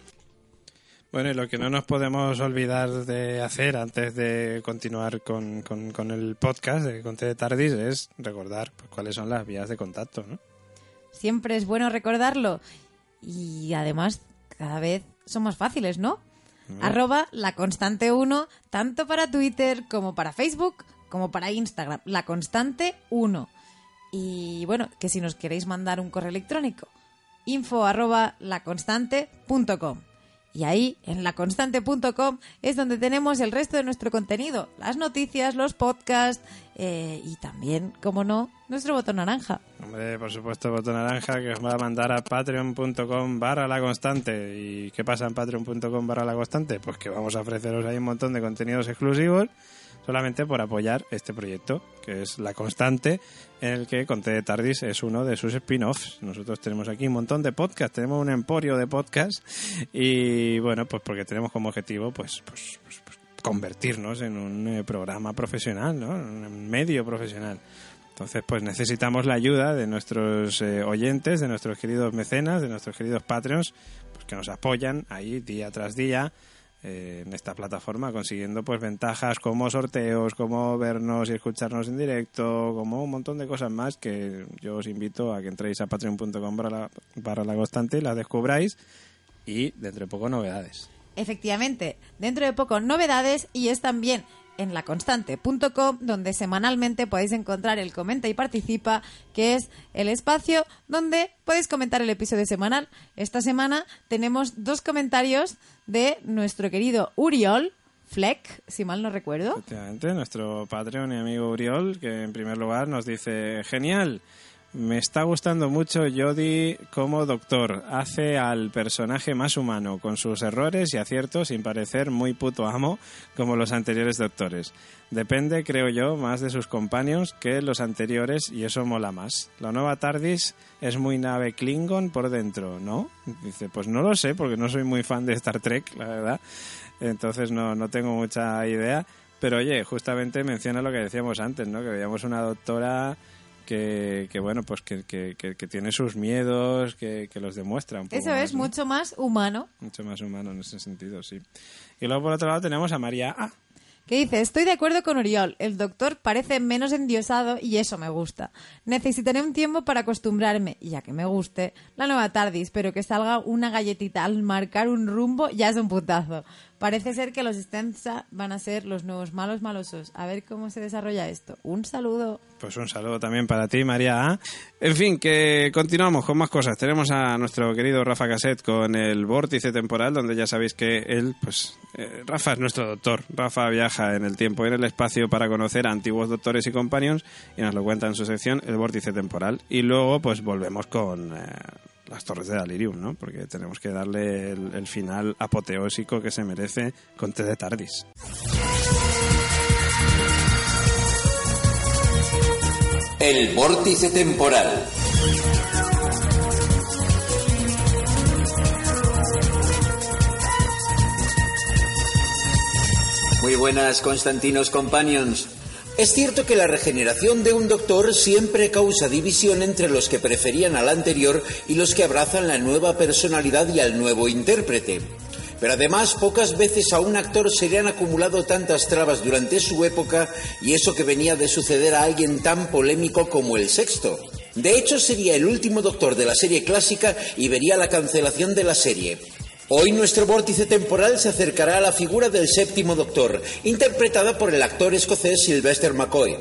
Bueno, y lo que no nos podemos olvidar de hacer antes de continuar con, con- con el podcast de Conte de Tardis es recordar pues, cuáles son las vías de contacto, ¿no? Siempre es bueno recordarlo. Y además, cada vez son más fáciles, ¿no? Arroba la constante 1, tanto para Twitter como para Facebook, como para Instagram. La constante 1. Y bueno, que si nos queréis mandar un correo electrónico, info arroba laconstante.com. Y ahí, en laconstante.com, es donde tenemos el resto de nuestro contenido, las noticias, los podcasts eh, y también, como no, nuestro botón naranja. Hombre, por supuesto, botón naranja que os va a mandar a patreon.com barra la constante. ¿Y qué pasa en patreon.com barra la constante? Pues que vamos a ofreceros ahí un montón de contenidos exclusivos solamente por apoyar este proyecto, que es La Constante, en el que Conte de Tardis es uno de sus spin-offs. Nosotros tenemos aquí un montón de podcasts, tenemos un emporio de podcasts y bueno, pues porque tenemos como objetivo pues, pues, pues, pues, convertirnos en un eh, programa profesional, ¿no? En un medio profesional. Entonces, pues necesitamos la ayuda de nuestros eh, oyentes, de nuestros queridos mecenas, de nuestros queridos Patreons, pues que nos apoyan ahí día tras día, en esta plataforma, consiguiendo pues ventajas como sorteos, como vernos y escucharnos en directo, como un montón de cosas más que yo os invito a que entréis a patreon.com para la, para la constante y las descubráis y dentro de poco novedades. Efectivamente, dentro de poco novedades y es también en laconstante.com donde semanalmente podéis encontrar el comenta y participa, que es el espacio donde podéis comentar el episodio semanal. Esta semana tenemos dos comentarios de nuestro querido Uriol Fleck, si mal no recuerdo. Efectivamente, nuestro Patreon y amigo Uriol, que en primer lugar nos dice, genial, me está gustando mucho Jodie como doctor. Hace al personaje más humano, con sus errores y aciertos, sin parecer muy puto amo como los anteriores doctores. Depende, creo yo, más de sus compañeros que los anteriores y eso mola más. La nueva TARDIS es muy nave Klingon por dentro, ¿no? Dice, pues no lo sé porque no soy muy fan de Star Trek, la verdad. Entonces no, no tengo mucha idea. Pero oye, justamente menciona lo que decíamos antes, ¿no? Que veíamos una doctora que, que bueno, pues que, que, tiene sus miedos, que, que los demuestra un poco Eso más, es ¿no? mucho más humano. Mucho más humano en ese sentido, sí. Y luego por otro lado tenemos a María A. que dice, estoy de acuerdo con Oriol, el doctor parece menos endiosado y eso me gusta. Necesitaré un tiempo para acostumbrarme, y ya que me guste, la nueva TARDIS, pero que salga una galletita al marcar un rumbo ya es un putazo. Parece ser que los Stenza van a ser los nuevos malos malosos. A ver cómo se desarrolla esto. Un saludo. Pues un saludo también para ti, María. En fin, que continuamos con más cosas. Tenemos a nuestro querido Rafa Caset con el vórtice temporal, donde ya sabéis que él, pues, eh, Rafa es nuestro doctor. Rafa viaja en el tiempo y en el espacio para conocer a antiguos doctores y companions y nos lo cuenta en su sección El vórtice temporal. Y luego, pues, volvemos con eh, las torres de Dalirium, ¿no? Porque tenemos que darle el, final apoteósico que se merece con T de Tardis. El vórtice temporal. Muy buenas, Constantinos Companions. Es cierto que la regeneración de un doctor siempre causa división entre los que preferían al anterior y los que abrazan la nueva personalidad y al nuevo intérprete. Pero además, pocas veces a un actor se le han acumulado tantas trabas durante su época y eso que venía de suceder a alguien tan polémico como el sexto. De hecho, sería el último doctor de la serie clásica y vería la cancelación de la serie. Hoy nuestro vórtice temporal se acercará a la figura del séptimo doctor, interpretada por el actor escocés Sylvester McCoy.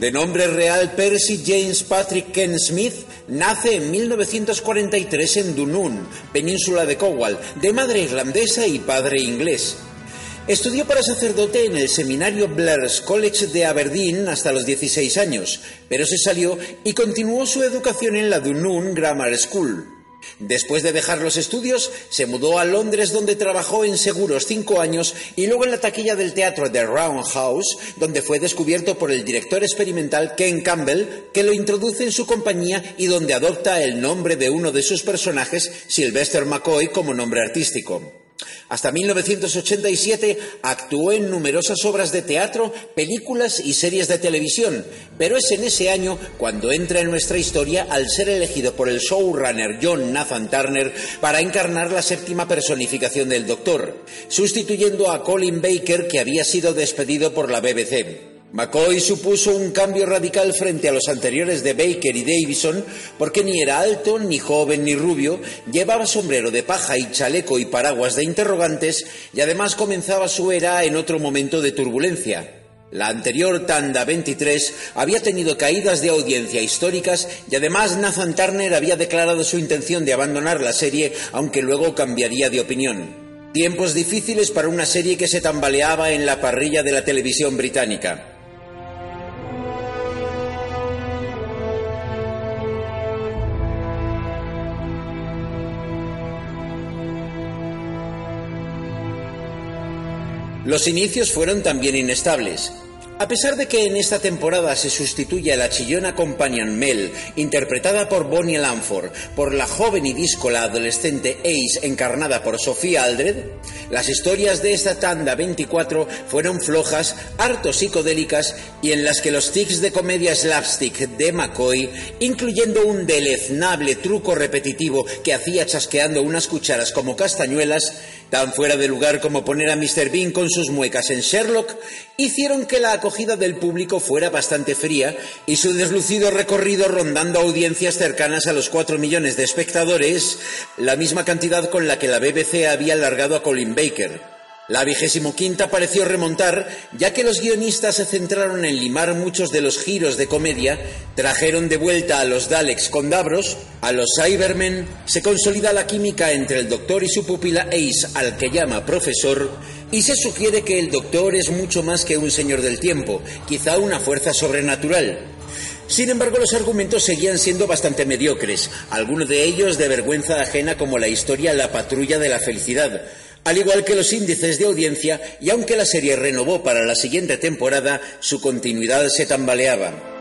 De nombre real Percy James Patrick Ken Smith, nace en 1943 en Dunoon, península de Cornwall, de madre irlandesa y padre inglés. Estudió para sacerdote en el seminario Blair's College de Aberdeen hasta los 16 años, pero se salió y continuó su educación en la Dunoon Grammar School. Después de dejar los estudios, se mudó a Londres donde trabajó en seguros cinco años y luego en la taquilla del teatro de Roundhouse, donde fue descubierto por el director experimental Ken Campbell, que lo introduce en su compañía y donde adopta el nombre de uno de sus personajes, Sylvester McCoy, como nombre artístico. Hasta 1987 actuó en numerosas obras de teatro, películas y series de televisión, pero es en ese año cuando entra en nuestra historia al ser elegido por el showrunner John Nathan Turner para encarnar la séptima personificación del Doctor, sustituyendo a Colin Baker que había sido despedido por la BBC. McCoy supuso un cambio radical frente a los anteriores de Baker y Davison porque ni era alto, ni joven, ni rubio, llevaba sombrero de paja y chaleco y paraguas de interrogantes y además comenzaba su era en otro momento de turbulencia. La anterior tanda 23 había tenido caídas de audiencia históricas y además Nathan Turner había declarado su intención de abandonar la serie aunque luego cambiaría de opinión. Tiempos difíciles para una serie que se tambaleaba en la parrilla de la televisión británica. Los inicios fueron también inestables. A pesar de que en esta temporada se sustituye a la chillona Companion Mel, interpretada por Bonnie Lanford, por la joven y díscola adolescente Ace, encarnada por Sofía Aldred, las historias de esta tanda 24 fueron flojas, harto psicodélicas y en las que los tics de comedia slapstick de McCoy, incluyendo un deleznable truco repetitivo que hacía chasqueando unas cucharas como castañuelas, tan fuera de lugar como poner a Mr. Bean con sus muecas en Sherlock, hicieron que la acogida del público fuera bastante fría y su deslucido recorrido rondando audiencias cercanas a los 4 millones de espectadores, la misma cantidad con la que la BBC había alargado a Colin Baker. La vigésimo quinta pareció remontar, ya que los guionistas se centraron en limar muchos de los giros de comedia, trajeron de vuelta a los Daleks con Davros, a los Cybermen, se consolida la química entre el Doctor y su pupila Ace, al que llama profesor, y se sugiere que el Doctor es mucho más que un señor del tiempo, quizá una fuerza sobrenatural. Sin embargo, los argumentos seguían siendo bastante mediocres, algunos de ellos de vergüenza ajena como la historia La patrulla de la felicidad, al igual que los índices de audiencia, y aunque la serie renovó para la siguiente temporada, su continuidad se tambaleaba.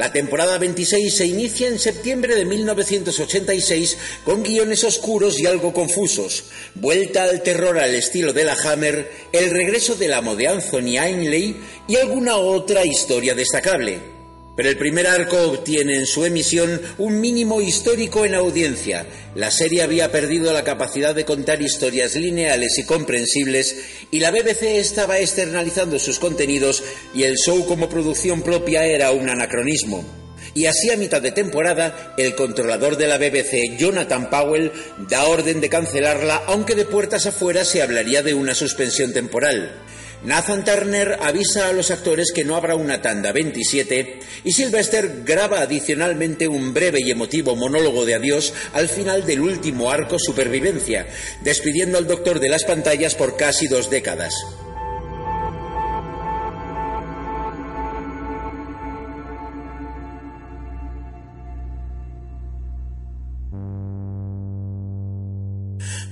La temporada 26 se inicia en septiembre de 1986 con guiones oscuros y algo confusos, vuelta al terror al estilo de la Hammer, el regreso del amo de Anthony Ainley y alguna otra historia destacable. Pero el primer arco obtiene en su emisión un mínimo histórico en audiencia. La serie había perdido la capacidad de contar historias lineales y comprensibles y la BBC estaba externalizando sus contenidos y el show como producción propia era un anacronismo. Y así a mitad de temporada, el controlador de la BBC, Jonathan Powell, da orden de cancelarla, aunque de puertas afuera se hablaría de una suspensión temporal. Nathan Turner avisa a los actores que no habrá una tanda 27 y Sylvester graba adicionalmente un breve y emotivo monólogo de adiós al final del último arco Supervivencia, despidiendo al doctor de las pantallas por casi dos décadas.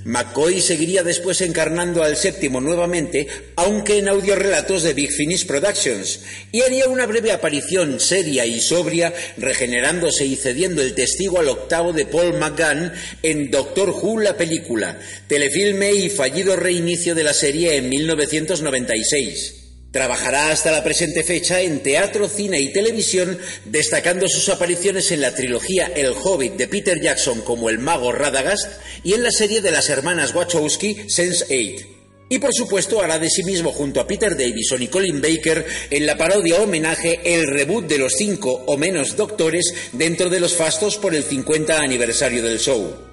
McCoy seguiría después encarnando al séptimo nuevamente, aunque en audiorelatos de Big Finish Productions, y haría una breve aparición seria y sobria, regenerándose y cediendo el testigo al octavo de Paul McGann en Doctor Who la película, telefilme y fallido reinicio de la serie en 1996. Trabajará hasta la presente fecha en teatro, cine y televisión, destacando sus apariciones en la trilogía El Hobbit de Peter Jackson como el mago Radagast y en la serie de las hermanas Wachowski Sense8. Y por supuesto hará de sí mismo junto a Peter Davison y Colin Baker en la parodia homenaje El reboot de los cinco o menos doctores dentro de los fastos por el 50 aniversario del show.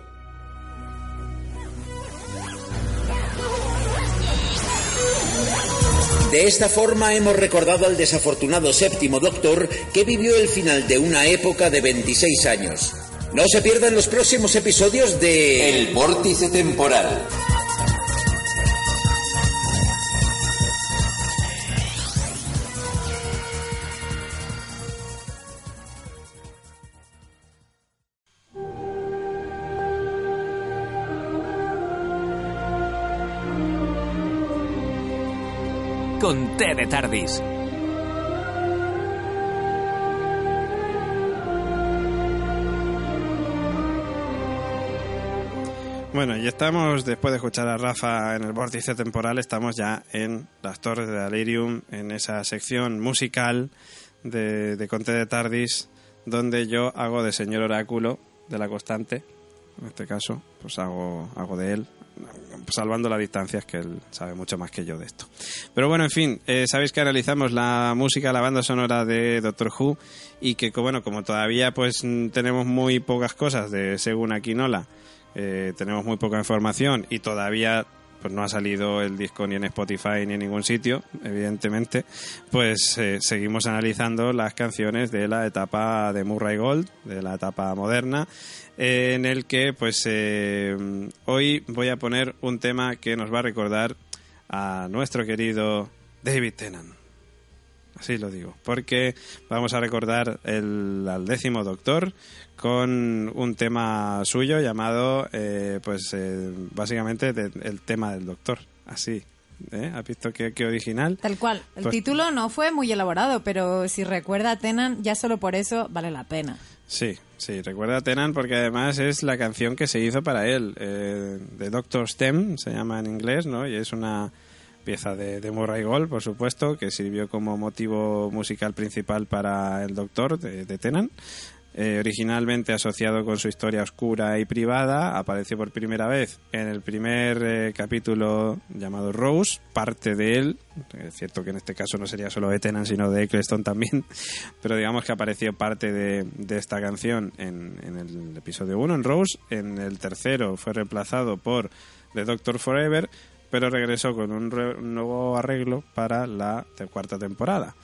De esta forma hemos recordado al desafortunado séptimo doctor que vivió el final de una época de 26 años. No se pierdan los próximos episodios de El vórtice temporal. Con té de Tardis. Bueno, y estamos, después de escuchar a Rafa en el vórtice temporal, estamos ya en las Torres de Alirium, en esa sección musical de, de Conte de Tardis, donde yo hago de señor oráculo de la constante. En este caso, pues hago, hago de él, salvando las distancias, que él sabe mucho más que yo de esto. Pero bueno, en fin, eh, sabéis que analizamos la música, la banda sonora de Doctor Who y que, bueno, como todavía pues tenemos muy pocas cosas de según Aquinola, eh, tenemos muy poca información y todavía pues no ha salido el disco ni en Spotify ni en ningún sitio, evidentemente, pues eh, seguimos analizando las canciones de la etapa de Murray Gold, de la etapa moderna, eh, en el que pues eh, hoy voy a poner un tema que nos va a recordar a nuestro querido David Tennant. así lo digo, porque vamos a recordar el, al décimo doctor con un tema suyo llamado, eh, pues eh, básicamente de- el tema del doctor, así. ¿eh? ¿Has visto qué, qué original? Tal cual. El Pues- título no fue muy elaborado, pero si recuerda a Tenan, ya solo por eso vale la pena. Sí, sí, recuerda a Tenan porque además es la canción que se hizo para él, eh, de Doctor Stem, se llama en inglés, ¿no? Y es una pieza de, de Murray Gold, por supuesto, que sirvió como motivo musical principal para el Doctor de, de Tennant. Eh, originalmente asociado con su historia oscura y privada, apareció por primera vez en el primer eh, capítulo llamado Rose, parte de él. Es cierto que en este caso no sería solo de Tennant, sino de Eccleston también, pero digamos que apareció parte de, esta canción en, el episodio 1, en Rose. En el tercero fue reemplazado por The Doctor Forever, pero regresó con un, re- nuevo arreglo para la cuarta temporada.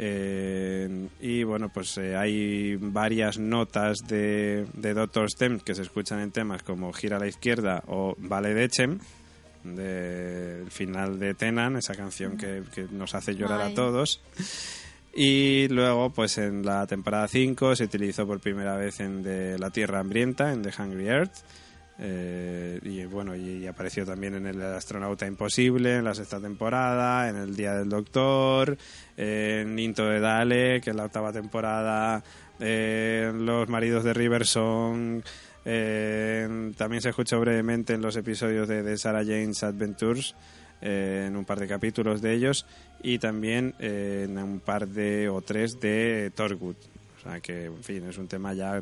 Eh, y bueno, pues eh, hay varias notas de, de Doctor Stem que se escuchan en temas como Gira a la izquierda o Vale de Echem, del final de Tenan, esa canción que, que nos hace llorar Ay. a todos. Y luego, pues en la temporada 5 se utilizó por primera vez en de La Tierra Hambrienta, en The Hungry Earth. Eh, y bueno, y, apareció también en El Astronauta Imposible, en la sexta temporada, en El Día del Doctor, en Into de Dale, que es la octava temporada, eh, Los Maridos de Riversong. eh, también se escuchó brevemente en los episodios de, de Sarah Jane's Adventures, eh, en un par de capítulos de ellos, y también eh, en un par de o tres de Torwood. O sea que, en fin, es un tema ya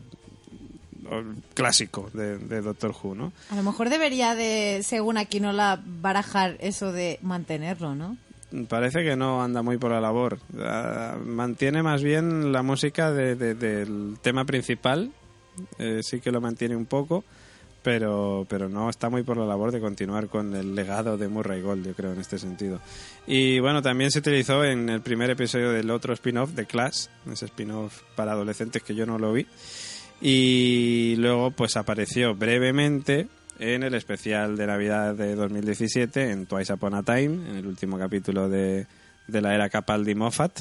clásico de, de Doctor Who, ¿no? A lo mejor debería de, según Aquinola, barajar eso de mantenerlo, ¿no? Parece que no anda muy por la labor. Ah, mantiene más bien la música de- de- del tema principal. Eh, sí que lo mantiene un poco, pero, pero no está muy por la labor de continuar con el legado de Murray Gold, yo creo, en este sentido. Y bueno, también se utilizó en el primer episodio del otro spin-off de Clash, ese spin-off para adolescentes que yo no lo vi. Y luego pues apareció brevemente en el especial de Navidad de 2017 en Twice Upon a Time, en el último capítulo de, de la era Capaldi Moffat.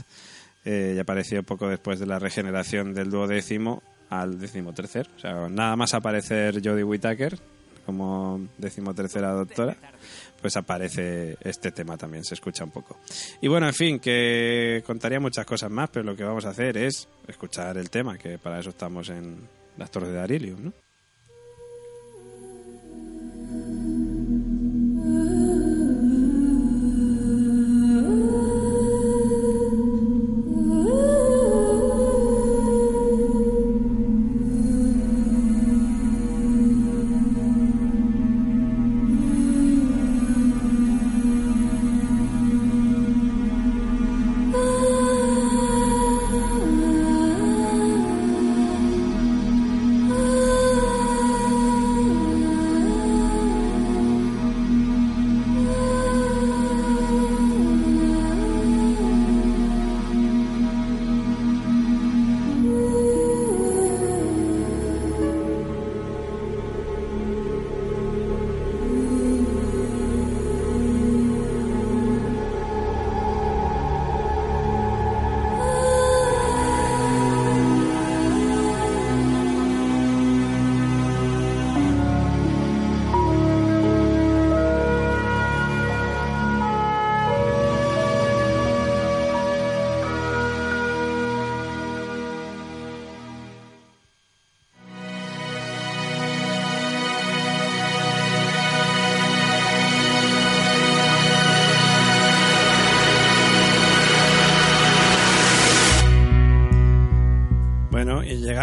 Eh, y apareció poco después de la regeneración del duodécimo al decimotercer. O sea, nada más aparecer Jodie Whittaker como decimotercera doctora, pues aparece este tema también, se escucha un poco. Y bueno, en fin, que contaría muchas cosas más, pero lo que vamos a hacer es escuchar el tema, que para eso estamos en las Torres de Arilium, ¿no?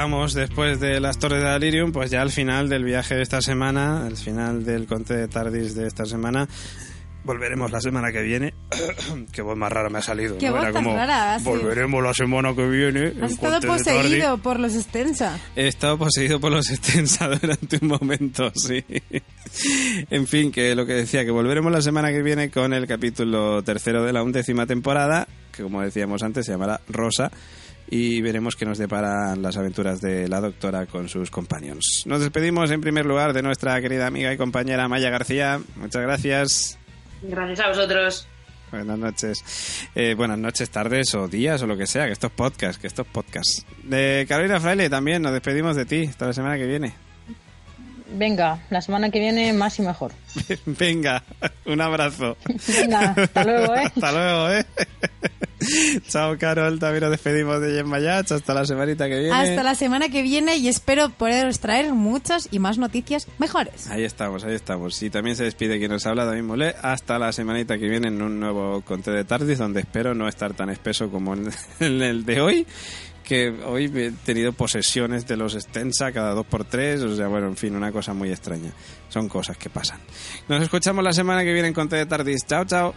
Llegamos después de las Torres de Alirium, pues ya al final del viaje de esta semana, al final del Conte de Tardis de esta semana. Volveremos la semana que viene. Qué voz más rara me ha salido. Qué ¿no? voz Era tan como, rara, sí. Volveremos la semana que viene. en Has estado Conte de Tardis". poseído por los Stensa. He estado poseído por los extensa durante un momento, sí. En fin, que lo que decía, que volveremos la semana que viene con el capítulo tercero de la undécima temporada, que como decíamos antes se llamará Rosa, y veremos qué nos deparan las aventuras de la doctora con sus companions. Nos despedimos en primer lugar de nuestra querida amiga y compañera Maya García. Muchas gracias. Gracias a vosotros. buenas noches. Eh, buenas noches, tardes o días o lo que sea, que estos podcasts, que estos podcasts. De Carolina Fraile también, nos despedimos de ti hasta la semana que viene. Venga, la semana que viene más y mejor. Venga, un abrazo. Venga, hasta luego, ¿eh? Hasta luego, ¿eh? Chao, Carol. También nos despedimos de Jen Mayach. Hasta la semanita que viene. Hasta la semana que viene y espero poderos traer muchas y más noticias mejores. Ahí estamos, ahí estamos. Y también se despide quien nos habla, David Molé. Hasta la semanita que viene en un nuevo Conte de Tardis, donde espero no estar tan espeso como en en el de hoy. Que hoy he tenido posesiones de los Stensa cada dos por tres. O sea, bueno, en fin, una cosa muy extraña. Son cosas que pasan. Nos escuchamos la semana que viene en Conte de Tardis. Chao, chao.